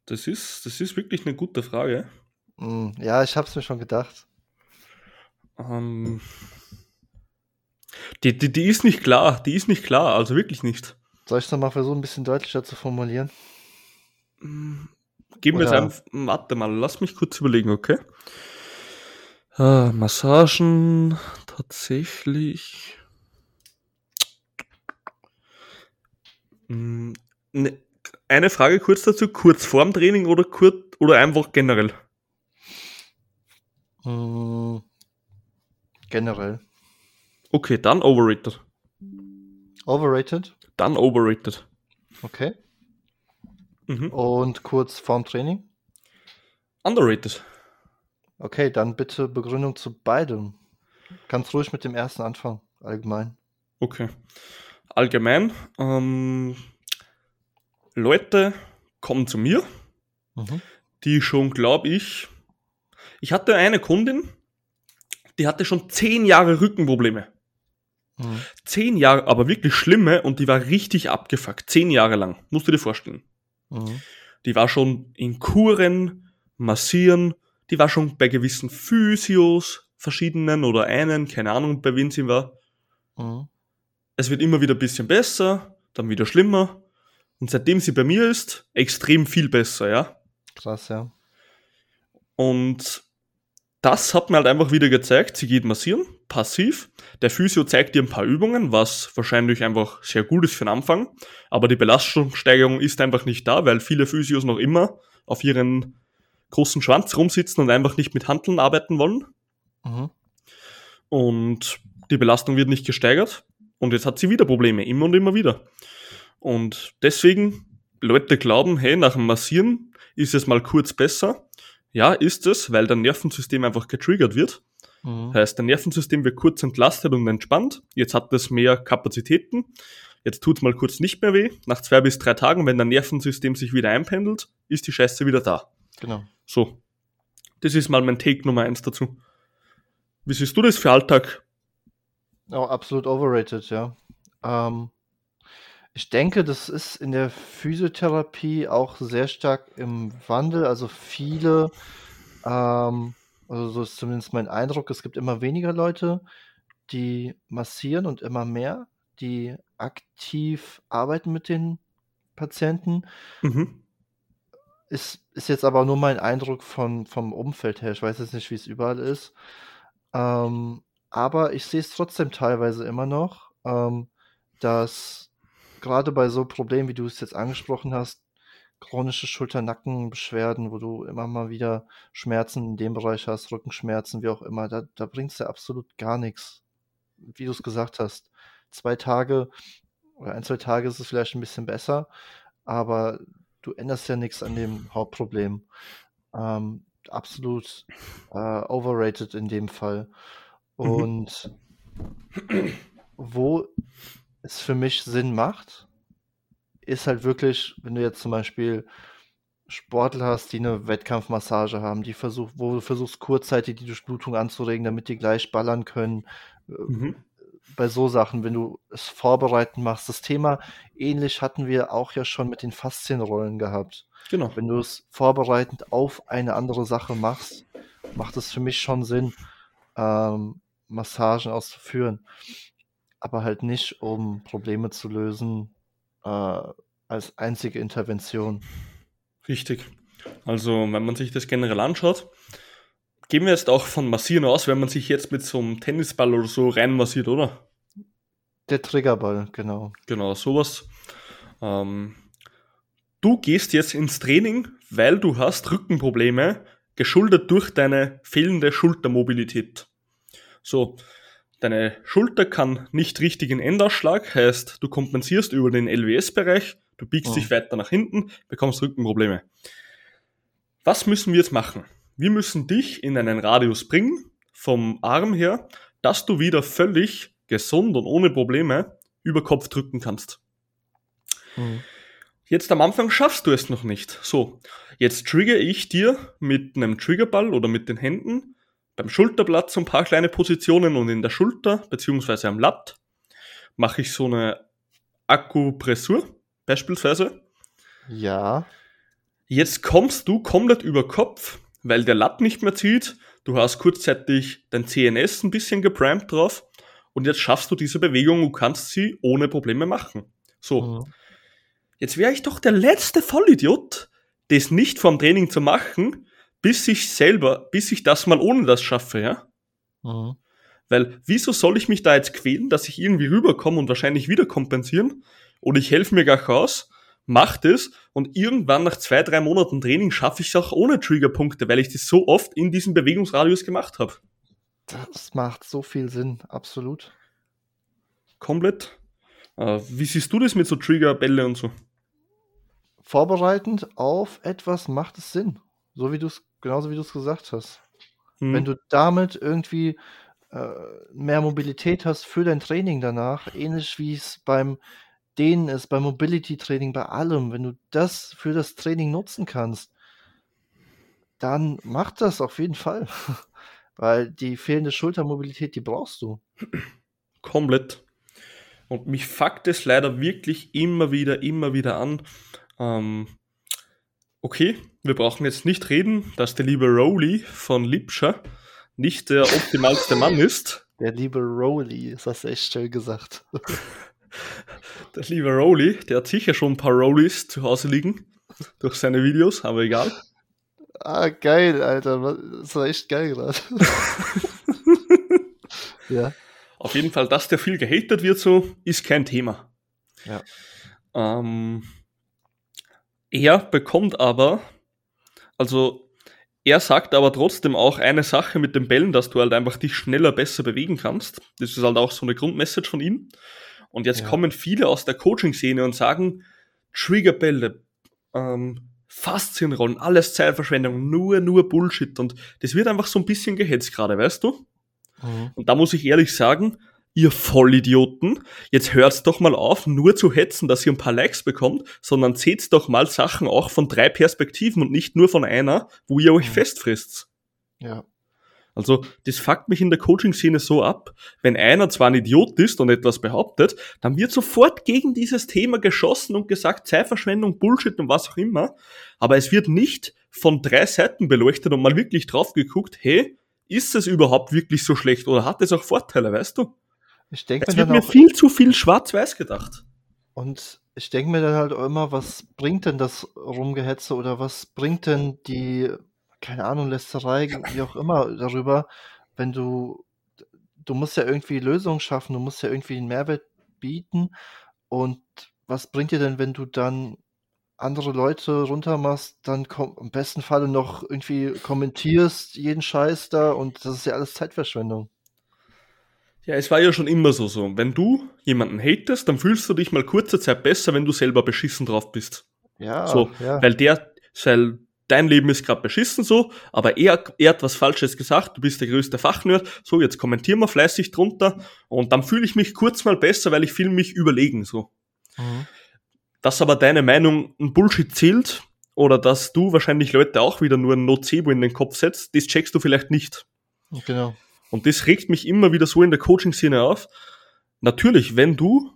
[SPEAKER 1] Das ist, das ist wirklich eine gute Frage.
[SPEAKER 2] Mm, ja, ich habe es mir schon gedacht.
[SPEAKER 1] Ähm, die, die, die ist nicht klar, die ist nicht klar, also wirklich nicht.
[SPEAKER 2] Soll ich es nochmal versuchen, ein bisschen deutlicher zu formulieren?
[SPEAKER 1] Gib mir es einfach. Warte mal, lass mich kurz überlegen, okay? Ah, Massagen, tatsächlich. Hm, ne, eine Frage kurz dazu: kurz vorm Training oder, kurz, oder einfach generell?
[SPEAKER 2] Hm, generell.
[SPEAKER 1] Okay, dann overrated.
[SPEAKER 2] Overrated?
[SPEAKER 1] Dann overrated.
[SPEAKER 2] Okay. Mhm. Und kurz vorm Training?
[SPEAKER 1] Underrated.
[SPEAKER 2] Okay, dann bitte Begründung zu beidem. Ganz ruhig mit dem ersten anfangen, allgemein.
[SPEAKER 1] Okay. Allgemein, ähm, Leute kommen zu mir, mhm. die schon, glaube ich, ich hatte eine Kundin, die hatte schon zehn Jahre Rückenprobleme. Mhm. Zehn Jahre, aber wirklich schlimme und die war richtig abgefuckt. Zehn Jahre lang, musst du dir vorstellen. Mhm. Die war schon in Kuren, massieren, die war schon bei gewissen Physios, verschiedenen oder einen, keine Ahnung, bei wem sie war. Mhm. Es wird immer wieder ein bisschen besser, dann wieder schlimmer. Und seitdem sie bei mir ist, extrem viel besser, ja.
[SPEAKER 2] Krass, ja.
[SPEAKER 1] Und das hat mir halt einfach wieder gezeigt, sie geht massieren, passiv. Der Physio zeigt ihr ein paar Übungen, was wahrscheinlich einfach sehr gut ist für den Anfang. Aber die Belastungssteigerung ist einfach nicht da, weil viele Physios noch immer auf ihren großen Schwanz rumsitzen und einfach nicht mit Handeln arbeiten wollen. Mhm. Und die Belastung wird nicht gesteigert. Und jetzt hat sie wieder Probleme, immer und immer wieder. Und deswegen, Leute glauben, hey, nach dem Massieren ist es mal kurz besser. Ja, ist es, weil dein Nervensystem einfach getriggert wird. Mhm. Heißt, dein Nervensystem wird kurz entlastet und entspannt. Jetzt hat es mehr Kapazitäten. Jetzt tut es mal kurz nicht mehr weh. Nach zwei bis drei Tagen, wenn dein Nervensystem sich wieder einpendelt, ist die Scheiße wieder da.
[SPEAKER 2] Genau.
[SPEAKER 1] So. Das ist mal mein Take Nummer eins dazu. Wie siehst du das für Alltag?
[SPEAKER 2] Oh, absolut overrated, ja. Ähm, ich denke, das ist in der Physiotherapie auch sehr stark im Wandel. Also viele, ähm, also so ist zumindest mein Eindruck, es gibt immer weniger Leute, die massieren und immer mehr, die aktiv arbeiten mit den Patienten. Mhm. Ist, ist jetzt aber nur mein Eindruck von, vom Umfeld her. Ich weiß jetzt nicht, wie es überall ist. Ähm, aber ich sehe es trotzdem teilweise immer noch, ähm, dass gerade bei so Problemen, wie du es jetzt angesprochen hast, chronische Schulter-Nackenbeschwerden, wo du immer mal wieder Schmerzen in dem Bereich hast, Rückenschmerzen, wie auch immer, da, da bringt es ja absolut gar nichts. Wie du es gesagt hast, zwei Tage oder ein, zwei Tage ist es vielleicht ein bisschen besser, aber du änderst ja nichts an dem Hauptproblem. Ähm, absolut äh, overrated in dem Fall.
[SPEAKER 1] Mhm.
[SPEAKER 2] Und wo es für mich Sinn macht, ist halt wirklich, wenn du jetzt zum Beispiel Sportler hast, die eine Wettkampfmassage haben, die versuch, wo du versuchst, kurzzeitig die Durchblutung anzuregen, damit die gleich ballern können. Äh,
[SPEAKER 1] Mhm.
[SPEAKER 2] Bei so Sachen, wenn du es vorbereiten machst. Das Thema ähnlich hatten wir auch ja schon mit den Faszienrollen gehabt.
[SPEAKER 1] Genau.
[SPEAKER 2] Wenn du es vorbereitend auf eine andere Sache machst, macht es für mich schon Sinn, ähm, Massagen auszuführen. Aber halt nicht, um Probleme zu lösen, äh, als einzige Intervention.
[SPEAKER 1] Richtig. Also, wenn man sich das generell anschaut, gehen wir jetzt auch von Massieren aus, wenn man sich jetzt mit so einem Tennisball oder so reinmassiert, oder?
[SPEAKER 2] Der Triggerball, genau.
[SPEAKER 1] Genau, sowas. Ähm, du gehst jetzt ins Training, weil du hast Rückenprobleme, geschuldet durch deine fehlende Schultermobilität. So, deine Schulter kann nicht richtig in Endausschlag, heißt, du kompensierst über den LWS-Bereich, du biegst
[SPEAKER 2] Mhm.
[SPEAKER 1] dich weiter nach hinten, bekommst Rückenprobleme. Was müssen wir jetzt machen? Wir müssen dich in einen Radius bringen, vom Arm her, dass du wieder völlig gesund und ohne Probleme über Kopf drücken kannst.
[SPEAKER 2] Mhm.
[SPEAKER 1] Jetzt am Anfang schaffst du es noch nicht. So, jetzt trigger ich dir mit einem Triggerball oder mit den Händen beim Schulterblatt so ein paar kleine Positionen und in der Schulter beziehungsweise am Latt mache ich so eine Akupressur beispielsweise.
[SPEAKER 2] Ja,
[SPEAKER 1] Jetzt kommst du komplett über Kopf, weil der Latt nicht mehr zieht. Du hast kurzzeitig dein CNS ein bisschen geprimed drauf und jetzt schaffst du diese Bewegung und kannst sie ohne Probleme machen. So,
[SPEAKER 2] Mhm.
[SPEAKER 1] Jetzt wäre ich doch der letzte Vollidiot, das nicht vom Training zu machen, bis ich selber, bis ich das mal ohne das schaffe, ja?
[SPEAKER 2] Mhm.
[SPEAKER 1] Weil wieso soll ich mich da jetzt quälen, dass ich irgendwie rüberkomme und wahrscheinlich wieder kompensieren? Oder ich helfe mir gar aus, mach das und irgendwann nach zwei, drei Monaten Training schaffe ich es auch ohne Triggerpunkte, weil ich das so oft in diesem Bewegungsradius gemacht habe.
[SPEAKER 2] Das macht so viel Sinn, absolut.
[SPEAKER 1] Komplett. Äh, wie siehst du das mit so Triggerbälle und so?
[SPEAKER 2] Vorbereitend auf etwas macht es Sinn. So wie du es, genauso wie du es gesagt hast.
[SPEAKER 1] Hm.
[SPEAKER 2] Wenn du damit irgendwie äh, mehr Mobilität hast für dein Training danach, ähnlich wie es beim Dehnen ist, beim Mobility-Training, bei allem, wenn du das für das Training nutzen kannst, dann mach das auf jeden Fall. Weil die fehlende Schultermobilität, die brauchst du.
[SPEAKER 1] Komplett. Und mich fuckt es leider wirklich immer wieder, immer wieder an. Ähm, okay, wir brauchen jetzt nicht reden, dass der liebe Rowley von Lipscher nicht der optimalste Mann ist.
[SPEAKER 2] Der liebe Rowley, das hast du echt schön gesagt.
[SPEAKER 1] Der liebe Rowley, der hat sicher schon ein paar Rowleys zu Hause liegen. Durch seine Videos, aber egal.
[SPEAKER 2] Ah, geil, Alter. Das war echt geil gerade. ja.
[SPEAKER 1] Auf jeden Fall, dass der viel gehatet wird, so, ist kein Thema.
[SPEAKER 2] Ja.
[SPEAKER 1] Ähm, er bekommt aber, also er sagt aber trotzdem auch eine Sache mit den Bällen, dass du halt einfach dich schneller, besser bewegen kannst. Das ist halt auch so eine Grundmessage von ihm. Und jetzt
[SPEAKER 2] Ja.
[SPEAKER 1] kommen viele aus der Coaching-Szene und sagen, Triggerbälle, ähm, Faszienrollen, alles Zeitverschwendung, nur, nur Bullshit. Und das wird einfach so ein bisschen gehetzt gerade, weißt du?
[SPEAKER 2] Mhm.
[SPEAKER 1] Und da muss ich ehrlich sagen, ihr Vollidioten, jetzt hört's doch mal auf, nur zu hetzen, dass ihr ein paar Likes bekommt, sondern seht doch mal Sachen auch von drei Perspektiven und nicht nur von einer, wo ihr euch
[SPEAKER 2] Mhm.
[SPEAKER 1] festfrisst.
[SPEAKER 2] Ja.
[SPEAKER 1] Also, das fuckt mich in der Coaching-Szene so ab, wenn einer zwar ein Idiot ist und etwas behauptet, dann wird sofort gegen dieses Thema geschossen und gesagt, Zeitverschwendung, Bullshit und was auch immer, aber es wird nicht von drei Seiten beleuchtet und mal wirklich drauf geguckt, hey, ist es überhaupt wirklich so schlecht oder hat es auch Vorteile, weißt du?
[SPEAKER 2] Ich denke
[SPEAKER 1] Es
[SPEAKER 2] mir
[SPEAKER 1] wird mir viel zu viel schwarz-weiß gedacht.
[SPEAKER 2] und ich denke mir dann halt auch immer, was bringt denn das Rumgehetze oder was bringt denn die, keine Ahnung, Lästerei, wie auch immer, darüber, wenn du, du musst ja irgendwie Lösungen schaffen, du musst ja irgendwie einen Mehrwert bieten und was bringt dir denn, wenn du dann andere Leute runtermachst, dann komm, im besten Falle noch irgendwie kommentierst jeden Scheiß da und das ist ja alles Zeitverschwendung.
[SPEAKER 1] Ja, es war ja schon immer so so. Wenn du jemanden hatest, dann fühlst du dich mal kurze Zeit besser, wenn du selber beschissen drauf bist.
[SPEAKER 2] Ja,
[SPEAKER 1] So,
[SPEAKER 2] ja.
[SPEAKER 1] weil der, weil dein Leben ist gerade beschissen so, aber er, er hat was Falsches gesagt, du bist der größte Fachnerd, so, jetzt kommentieren wir fleißig drunter und dann fühle ich mich kurz mal besser, weil ich fühle mich überlegen so.
[SPEAKER 2] Mhm.
[SPEAKER 1] Dass aber deine Meinung ein Bullshit zählt oder dass du wahrscheinlich Leute auch wieder nur ein Nocebo in den Kopf setzt, das checkst du vielleicht nicht.
[SPEAKER 2] Genau.
[SPEAKER 1] Und das regt mich immer wieder so in der Coaching-Szene auf. Natürlich, wenn du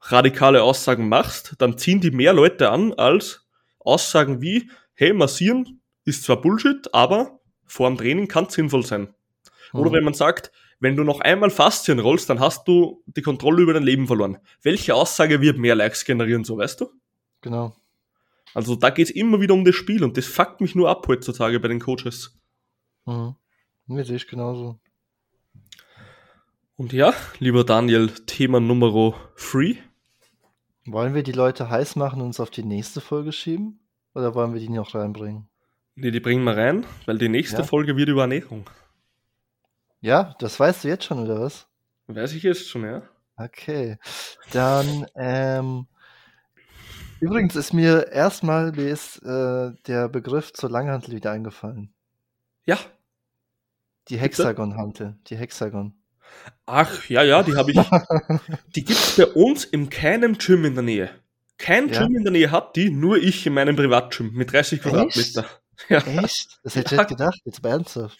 [SPEAKER 1] radikale Aussagen machst, dann ziehen die mehr Leute an als Aussagen wie, hey, massieren ist zwar Bullshit, aber vor dem Training kann sinnvoll sein. Oder
[SPEAKER 2] Mhm.
[SPEAKER 1] wenn man sagt, wenn du noch einmal Faszien rollst, dann hast du die Kontrolle über dein Leben verloren. Welche Aussage wird mehr Likes generieren, so weißt du?
[SPEAKER 2] Genau.
[SPEAKER 1] Also da geht's immer wieder um das Spiel und das fuckt mich nur ab heutzutage bei den Coaches.
[SPEAKER 2] Mhm. Nee, sehe ich genauso.
[SPEAKER 1] Und ja, lieber Daniel, Thema Nummer 3.
[SPEAKER 2] Wollen wir die Leute heiß machen und uns auf die nächste Folge schieben? Oder wollen wir die noch reinbringen?
[SPEAKER 1] Nee, die bringen wir rein, weil die nächste
[SPEAKER 2] Ja.
[SPEAKER 1] Folge wird über Ernährung.
[SPEAKER 2] Ja, das weißt du jetzt schon, oder was?
[SPEAKER 1] Weiß ich jetzt schon, ja?
[SPEAKER 2] Okay. Dann, ähm, übrigens ist mir erstmal mir ist, äh, der Begriff zur Langhantel wieder eingefallen.
[SPEAKER 1] Ja.
[SPEAKER 2] Die Hexagon-Hantel. Die Hexagon.
[SPEAKER 1] Ach, ja, ja, die habe ich. die gibt's bei uns in keinem Gym in der Nähe. Kein
[SPEAKER 2] Ja.
[SPEAKER 1] Gym in der Nähe hat die, nur ich in meinem Privatgym mit 30
[SPEAKER 2] Echt?
[SPEAKER 1] Quadratmeter. Ja.
[SPEAKER 2] Echt? Das hätte ich nicht gedacht, jetzt mal ernsthaft.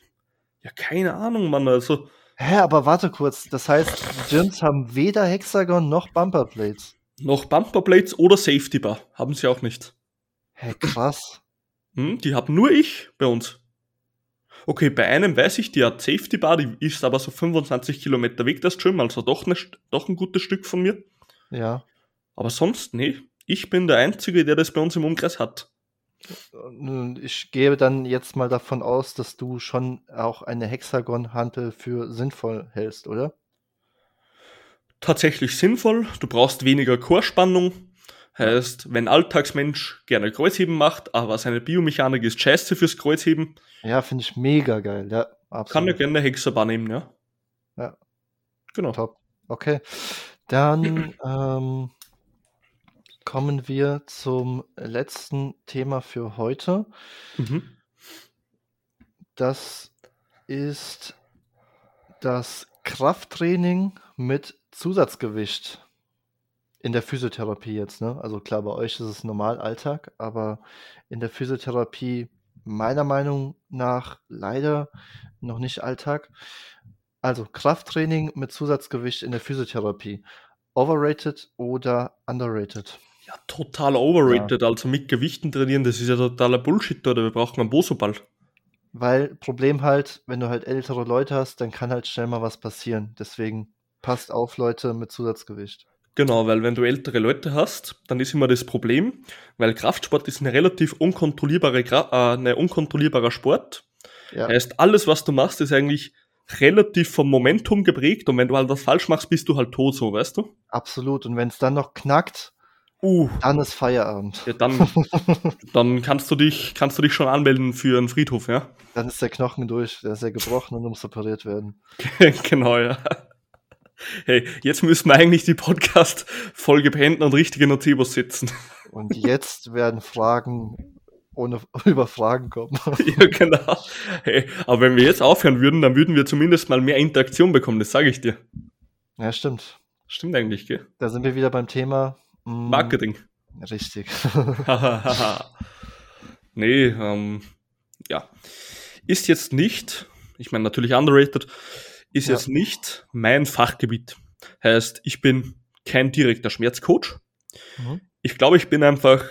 [SPEAKER 1] ja, keine Ahnung, Mann. Also,
[SPEAKER 2] Hä, aber warte kurz. Das heißt, die Gyms haben weder Hexagon noch Bumperplates.
[SPEAKER 1] noch Bumperplates oder Safety Bar haben sie auch nicht.
[SPEAKER 2] Hä, krass.
[SPEAKER 1] Hm, die haben nur ich bei uns. Okay, bei einem weiß ich, die hat Safety Bar, die ist aber so 25 Kilometer weg, das Gym, also doch, ne, doch ein gutes Stück von mir.
[SPEAKER 2] Ja.
[SPEAKER 1] Aber sonst, nee. Ich bin der Einzige, der das bei uns im Umkreis hat.
[SPEAKER 2] Ich gehe dann jetzt mal davon aus, dass du schon auch eine Hexagon-Hantel für sinnvoll hältst, oder?
[SPEAKER 1] Tatsächlich sinnvoll. Du brauchst weniger Chorspannung. Heißt, wenn Alltagsmensch gerne Kreuzheben macht, aber seine Biomechanik ist scheiße fürs Kreuzheben,
[SPEAKER 2] Ja, finde ich mega geil. Ja,
[SPEAKER 1] kann er
[SPEAKER 2] absolut.
[SPEAKER 1] gerne eine Hexabar nehmen, ja.
[SPEAKER 2] Ja.
[SPEAKER 1] Genau.
[SPEAKER 2] Top. Okay. Dann ähm, kommen wir zum letzten Thema für heute.
[SPEAKER 1] Mhm.
[SPEAKER 2] Das ist das Krafttraining mit Zusatzgewicht in der Physiotherapie jetzt. Ne? Also klar, bei euch ist es normal Alltag, aber in der Physiotherapie meiner Meinung nach leider noch nicht Alltag. Also Krafttraining mit Zusatzgewicht in der Physiotherapie. Overrated oder underrated?
[SPEAKER 1] Ja, total overrated. Also mit Gewichten trainieren, das ist ja totaler Bullshit, oder? Wir brauchen einen Bosoball.
[SPEAKER 2] Weil Problem halt, wenn du halt ältere Leute hast, dann kann halt schnell mal was passieren. Deswegen passt auf, Leute mit Zusatzgewicht.
[SPEAKER 1] Genau, weil wenn du ältere Leute hast, dann ist immer das Problem, weil Kraftsport ist eine relativ unkontrollierbare, äh, eine unkontrollierbarer Sport.
[SPEAKER 2] Ja,
[SPEAKER 1] Heißt, alles, was du machst, ist eigentlich relativ vom Momentum geprägt und wenn du halt was falsch machst, bist du halt tot, so, weißt du?
[SPEAKER 2] absolut. Und wenn es dann noch knackt,
[SPEAKER 1] Uh,
[SPEAKER 2] dann ist Feierabend.
[SPEAKER 1] ja, dann, dann kannst du dich, kannst du dich schon anmelden für einen Friedhof, ja?
[SPEAKER 2] Dann ist der Knochen durch, der ist ja gebrochen und muss operiert werden.
[SPEAKER 1] genau, ja. Hey, jetzt müssen wir eigentlich die Podcast-Folge beenden und richtige Nocebos setzen.
[SPEAKER 2] Und jetzt werden Fragen ohne über Fragen kommen.
[SPEAKER 1] ja, genau. Hey, aber wenn wir jetzt aufhören würden, dann würden wir zumindest mal mehr Interaktion bekommen, das sage ich dir.
[SPEAKER 2] Ja, stimmt.
[SPEAKER 1] Stimmt eigentlich, gell?
[SPEAKER 2] Da sind wir wieder beim Thema
[SPEAKER 1] Marketing.
[SPEAKER 2] Richtig.
[SPEAKER 1] nee, ähm, ja. Ist jetzt nicht, ich meine natürlich underrated, ist
[SPEAKER 2] Ja.
[SPEAKER 1] jetzt nicht mein Fachgebiet. Heißt, ich bin kein direkter Schmerzcoach.
[SPEAKER 2] Mhm.
[SPEAKER 1] Ich glaube, ich bin einfach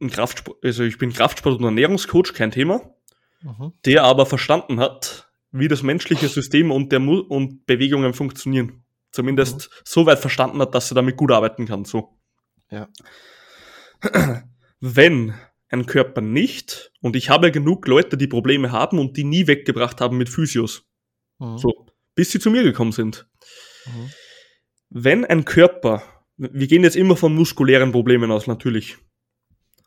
[SPEAKER 1] ein Kraftsport, also ich bin Kraftsport- und Ernährungscoach, kein Thema,
[SPEAKER 2] Mhm.
[SPEAKER 1] der aber verstanden hat, wie das menschliche System und, der Mu und Bewegungen funktionieren. Zumindest so weit verstanden hat, dass er damit gut arbeiten kann. So.
[SPEAKER 2] Ja.
[SPEAKER 1] Wenn ein Körper nicht, und ich habe genug Leute, die Probleme haben und die nie weggebracht haben mit Physios,
[SPEAKER 2] Mhm.
[SPEAKER 1] so, bis sie zu mir gekommen sind.
[SPEAKER 2] Mhm.
[SPEAKER 1] Wenn ein Körper, wir gehen jetzt immer von muskulären Problemen aus, natürlich.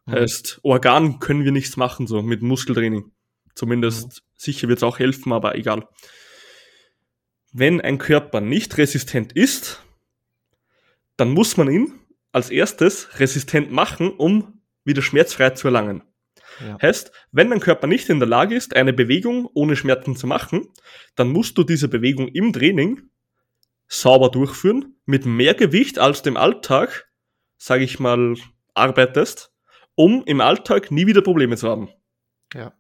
[SPEAKER 1] Mhm. Heißt, Organ können wir nichts machen, so mit Muskeltraining. Zumindest mhm. sicher wird es auch helfen, aber egal. Wenn ein Körper nicht resistent ist, dann muss man ihn als erstes resistent machen, um wieder schmerzfrei zu erlangen. Ja. Heißt, wenn dein Körper nicht in der Lage ist, eine Bewegung ohne Schmerzen zu machen, dann musst du diese Bewegung im Training sauber durchführen, mit mehr Gewicht als dem Alltag, sage ich mal, arbeitest, um im Alltag nie wieder Probleme zu haben.
[SPEAKER 2] Ja.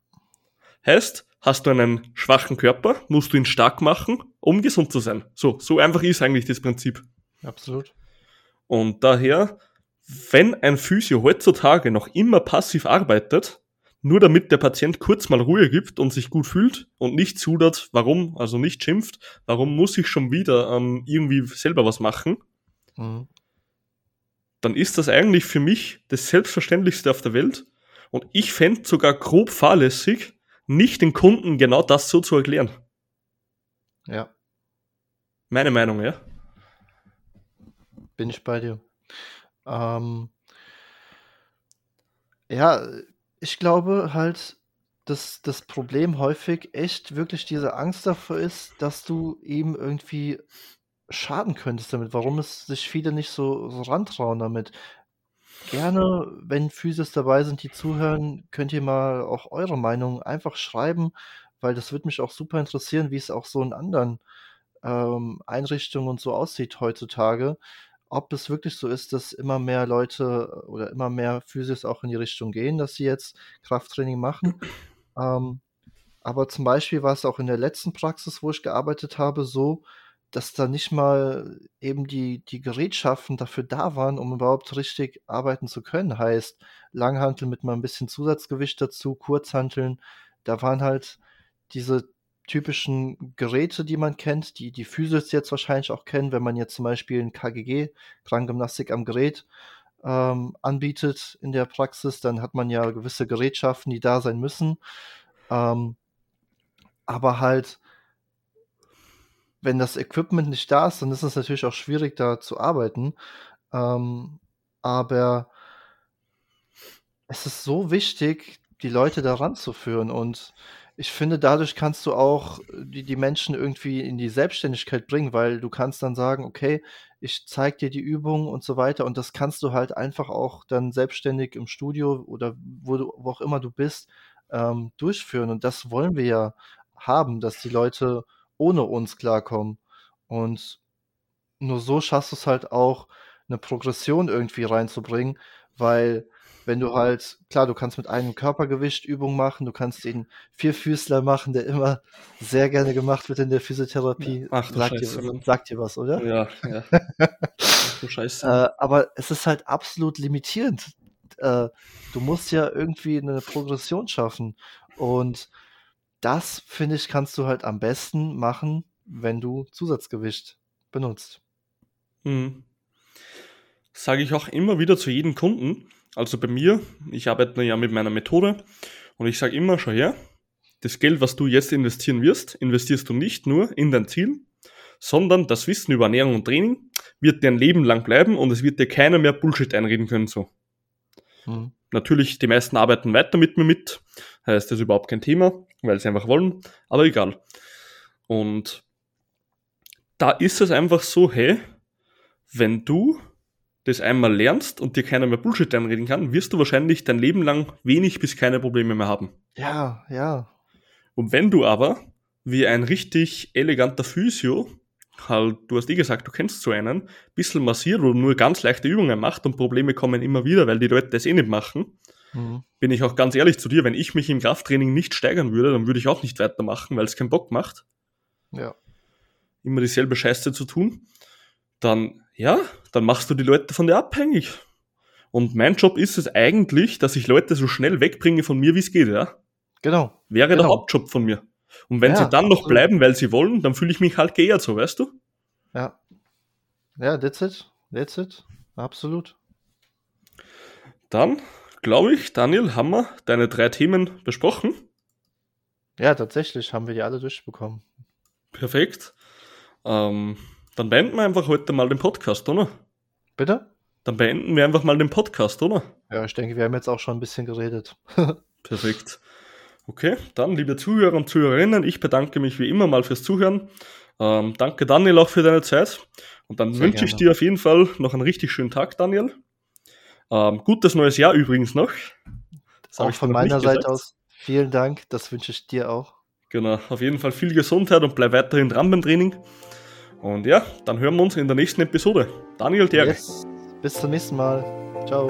[SPEAKER 1] Heißt, hast du einen schwachen Körper, musst du ihn stark machen, um gesund zu sein. So, so einfach ist eigentlich das Prinzip.
[SPEAKER 2] Absolut.
[SPEAKER 1] Und daher, wenn ein Physio heutzutage noch immer passiv arbeitet, nur damit der Patient kurz mal Ruhe gibt und sich gut fühlt und nicht zudert, warum, also nicht schimpft, warum muss ich schon wieder ähm, irgendwie selber was machen, mhm. dann ist das eigentlich für mich das Selbstverständlichste auf der Welt. Und ich fände sogar grob fahrlässig, nicht den Kunden genau das so zu erklären.
[SPEAKER 2] Ja.
[SPEAKER 1] Meine Meinung, ja.
[SPEAKER 2] Bin ich bei dir. Ähm, ja, ich glaube halt, dass das Problem häufig echt wirklich diese Angst davor ist, dass du ihm irgendwie schaden könntest damit, warum es sich viele nicht so, so rantrauen damit. Gerne, wenn Physios dabei sind, die zuhören, könnt ihr mal auch eure Meinung einfach schreiben, weil das würde mich auch super interessieren, wie es auch so in anderen ähm, Einrichtungen und so aussieht heutzutage ob es wirklich so ist, dass immer mehr Leute oder immer mehr Physios auch in die Richtung gehen, dass sie jetzt Krafttraining machen. Ähm, aber zum Beispiel war es auch in der letzten Praxis, wo ich gearbeitet habe, so, dass da nicht mal eben die, die Gerätschaften dafür da waren, um überhaupt richtig arbeiten zu können. Heißt, Langhanteln mit mal ein bisschen Zusatzgewicht dazu, Kurzhanteln. Da waren halt diese typischen Geräte, die man kennt, die die Physios jetzt wahrscheinlich auch kennen, wenn man jetzt zum Beispiel ein KGG, Krankengymnastik am Gerät, ähm, anbietet in der Praxis, dann hat man ja gewisse Gerätschaften, die da sein müssen. Ähm, aber halt, wenn das Equipment nicht da ist, dann ist es natürlich auch schwierig, da zu arbeiten. Ähm, aber es ist so wichtig, die Leute da ranzuführen und ich finde, dadurch kannst du auch die die Menschen irgendwie in die Selbstständigkeit bringen, weil du kannst dann sagen: „Okay, ich zeige dir die Übung“ und so weiter. Und das kannst du halt einfach auch dann selbstständig im Studio oder wo du wo auch immer du bist, ähm, durchführen. Und das wollen wir ja haben, dass die Leute ohne uns klarkommen. Und nur so schaffst du es halt auch, eine Progression irgendwie reinzubringen, weil wenn du halt, klar, du kannst mit einem Körpergewicht Übungen machen, du kannst den Vierfüßler machen, der immer sehr gerne gemacht wird in der Physiotherapie.
[SPEAKER 1] Ach, du
[SPEAKER 2] sagt, Scheiße, dir, sagt dir was, oder?
[SPEAKER 1] Ja, ja. du Scheiße.
[SPEAKER 2] Äh, aber es ist halt absolut limitierend. Äh, du musst ja irgendwie eine Progression schaffen. Und das, finde ich, kannst du halt am besten machen, wenn du Zusatzgewicht benutzt.
[SPEAKER 1] Mhm. Sage ich auch immer wieder zu jedem Kunden, also bei mir, ich arbeite ja mit meiner Methode und ich sage immer, schau her, das Geld, was du jetzt investieren wirst, investierst du nicht nur in dein Ziel, sondern das Wissen über Ernährung und Training wird dir ein Leben lang bleiben und es wird dir keiner mehr Bullshit einreden können so. Mhm. Natürlich, die meisten arbeiten weiter mit mir mit, heißt das ist überhaupt kein Thema, weil sie einfach wollen, aber egal. Und da ist es einfach so, hey, wenn du das einmal lernst und dir keiner mehr Bullshit einreden kann, wirst du wahrscheinlich dein Leben lang wenig bis keine Probleme mehr haben.
[SPEAKER 2] Ja, ja.
[SPEAKER 1] Und wenn du aber, wie ein richtig eleganter Physio, halt, du hast eh gesagt, du kennst so einen, bisschen massiert oder nur ganz leichte Übungen macht und Probleme kommen immer wieder, weil die Leute das eh nicht machen, mhm. bin ich auch ganz ehrlich zu dir, wenn ich mich im Krafttraining nicht steigern würde, dann würde ich auch nicht weitermachen, weil es keinen Bock macht.
[SPEAKER 2] Ja.
[SPEAKER 1] Immer dieselbe Scheiße zu tun. Dann ja, dann machst du die Leute von dir abhängig. Und mein Job ist es eigentlich, dass ich Leute so schnell wegbringe von mir, wie es geht, ja.
[SPEAKER 2] Genau.
[SPEAKER 1] Wäre
[SPEAKER 2] genau.
[SPEAKER 1] der Hauptjob von mir. Und wenn ja, sie dann absolut. noch bleiben, weil sie wollen, dann fühle ich mich halt geehrt so, weißt du?
[SPEAKER 2] Ja. Ja, that's it. That's it. Absolut.
[SPEAKER 1] Dann, glaube ich, Daniel, haben wir deine drei Themen besprochen.
[SPEAKER 2] Ja, tatsächlich haben wir die alle durchbekommen.
[SPEAKER 1] Perfekt. Ähm, dann beenden wir einfach heute mal den Podcast, oder?
[SPEAKER 2] Bitte?
[SPEAKER 1] dann beenden wir einfach mal den Podcast, oder?
[SPEAKER 2] Ja, ich denke, wir haben jetzt auch schon ein bisschen geredet.
[SPEAKER 1] Perfekt. Okay, dann liebe Zuhörer und Zuhörerinnen, ich bedanke mich wie immer mal fürs Zuhören. Ähm, danke Daniel auch für deine Zeit. Und dann Sehr wünsche ich dir auf jeden Fall noch einen richtig schönen Tag, Daniel. Ähm, gutes neues Jahr übrigens noch.
[SPEAKER 2] Das auch von meiner Seite aus. Vielen Dank, das wünsche ich dir auch.
[SPEAKER 1] Genau, auf jeden Fall viel Gesundheit und bleib weiterhin dran beim Training. Und ja, dann hören wir uns in der nächsten Episode. Daniel Terry. Yes.
[SPEAKER 2] Bis zum nächsten Mal. Ciao.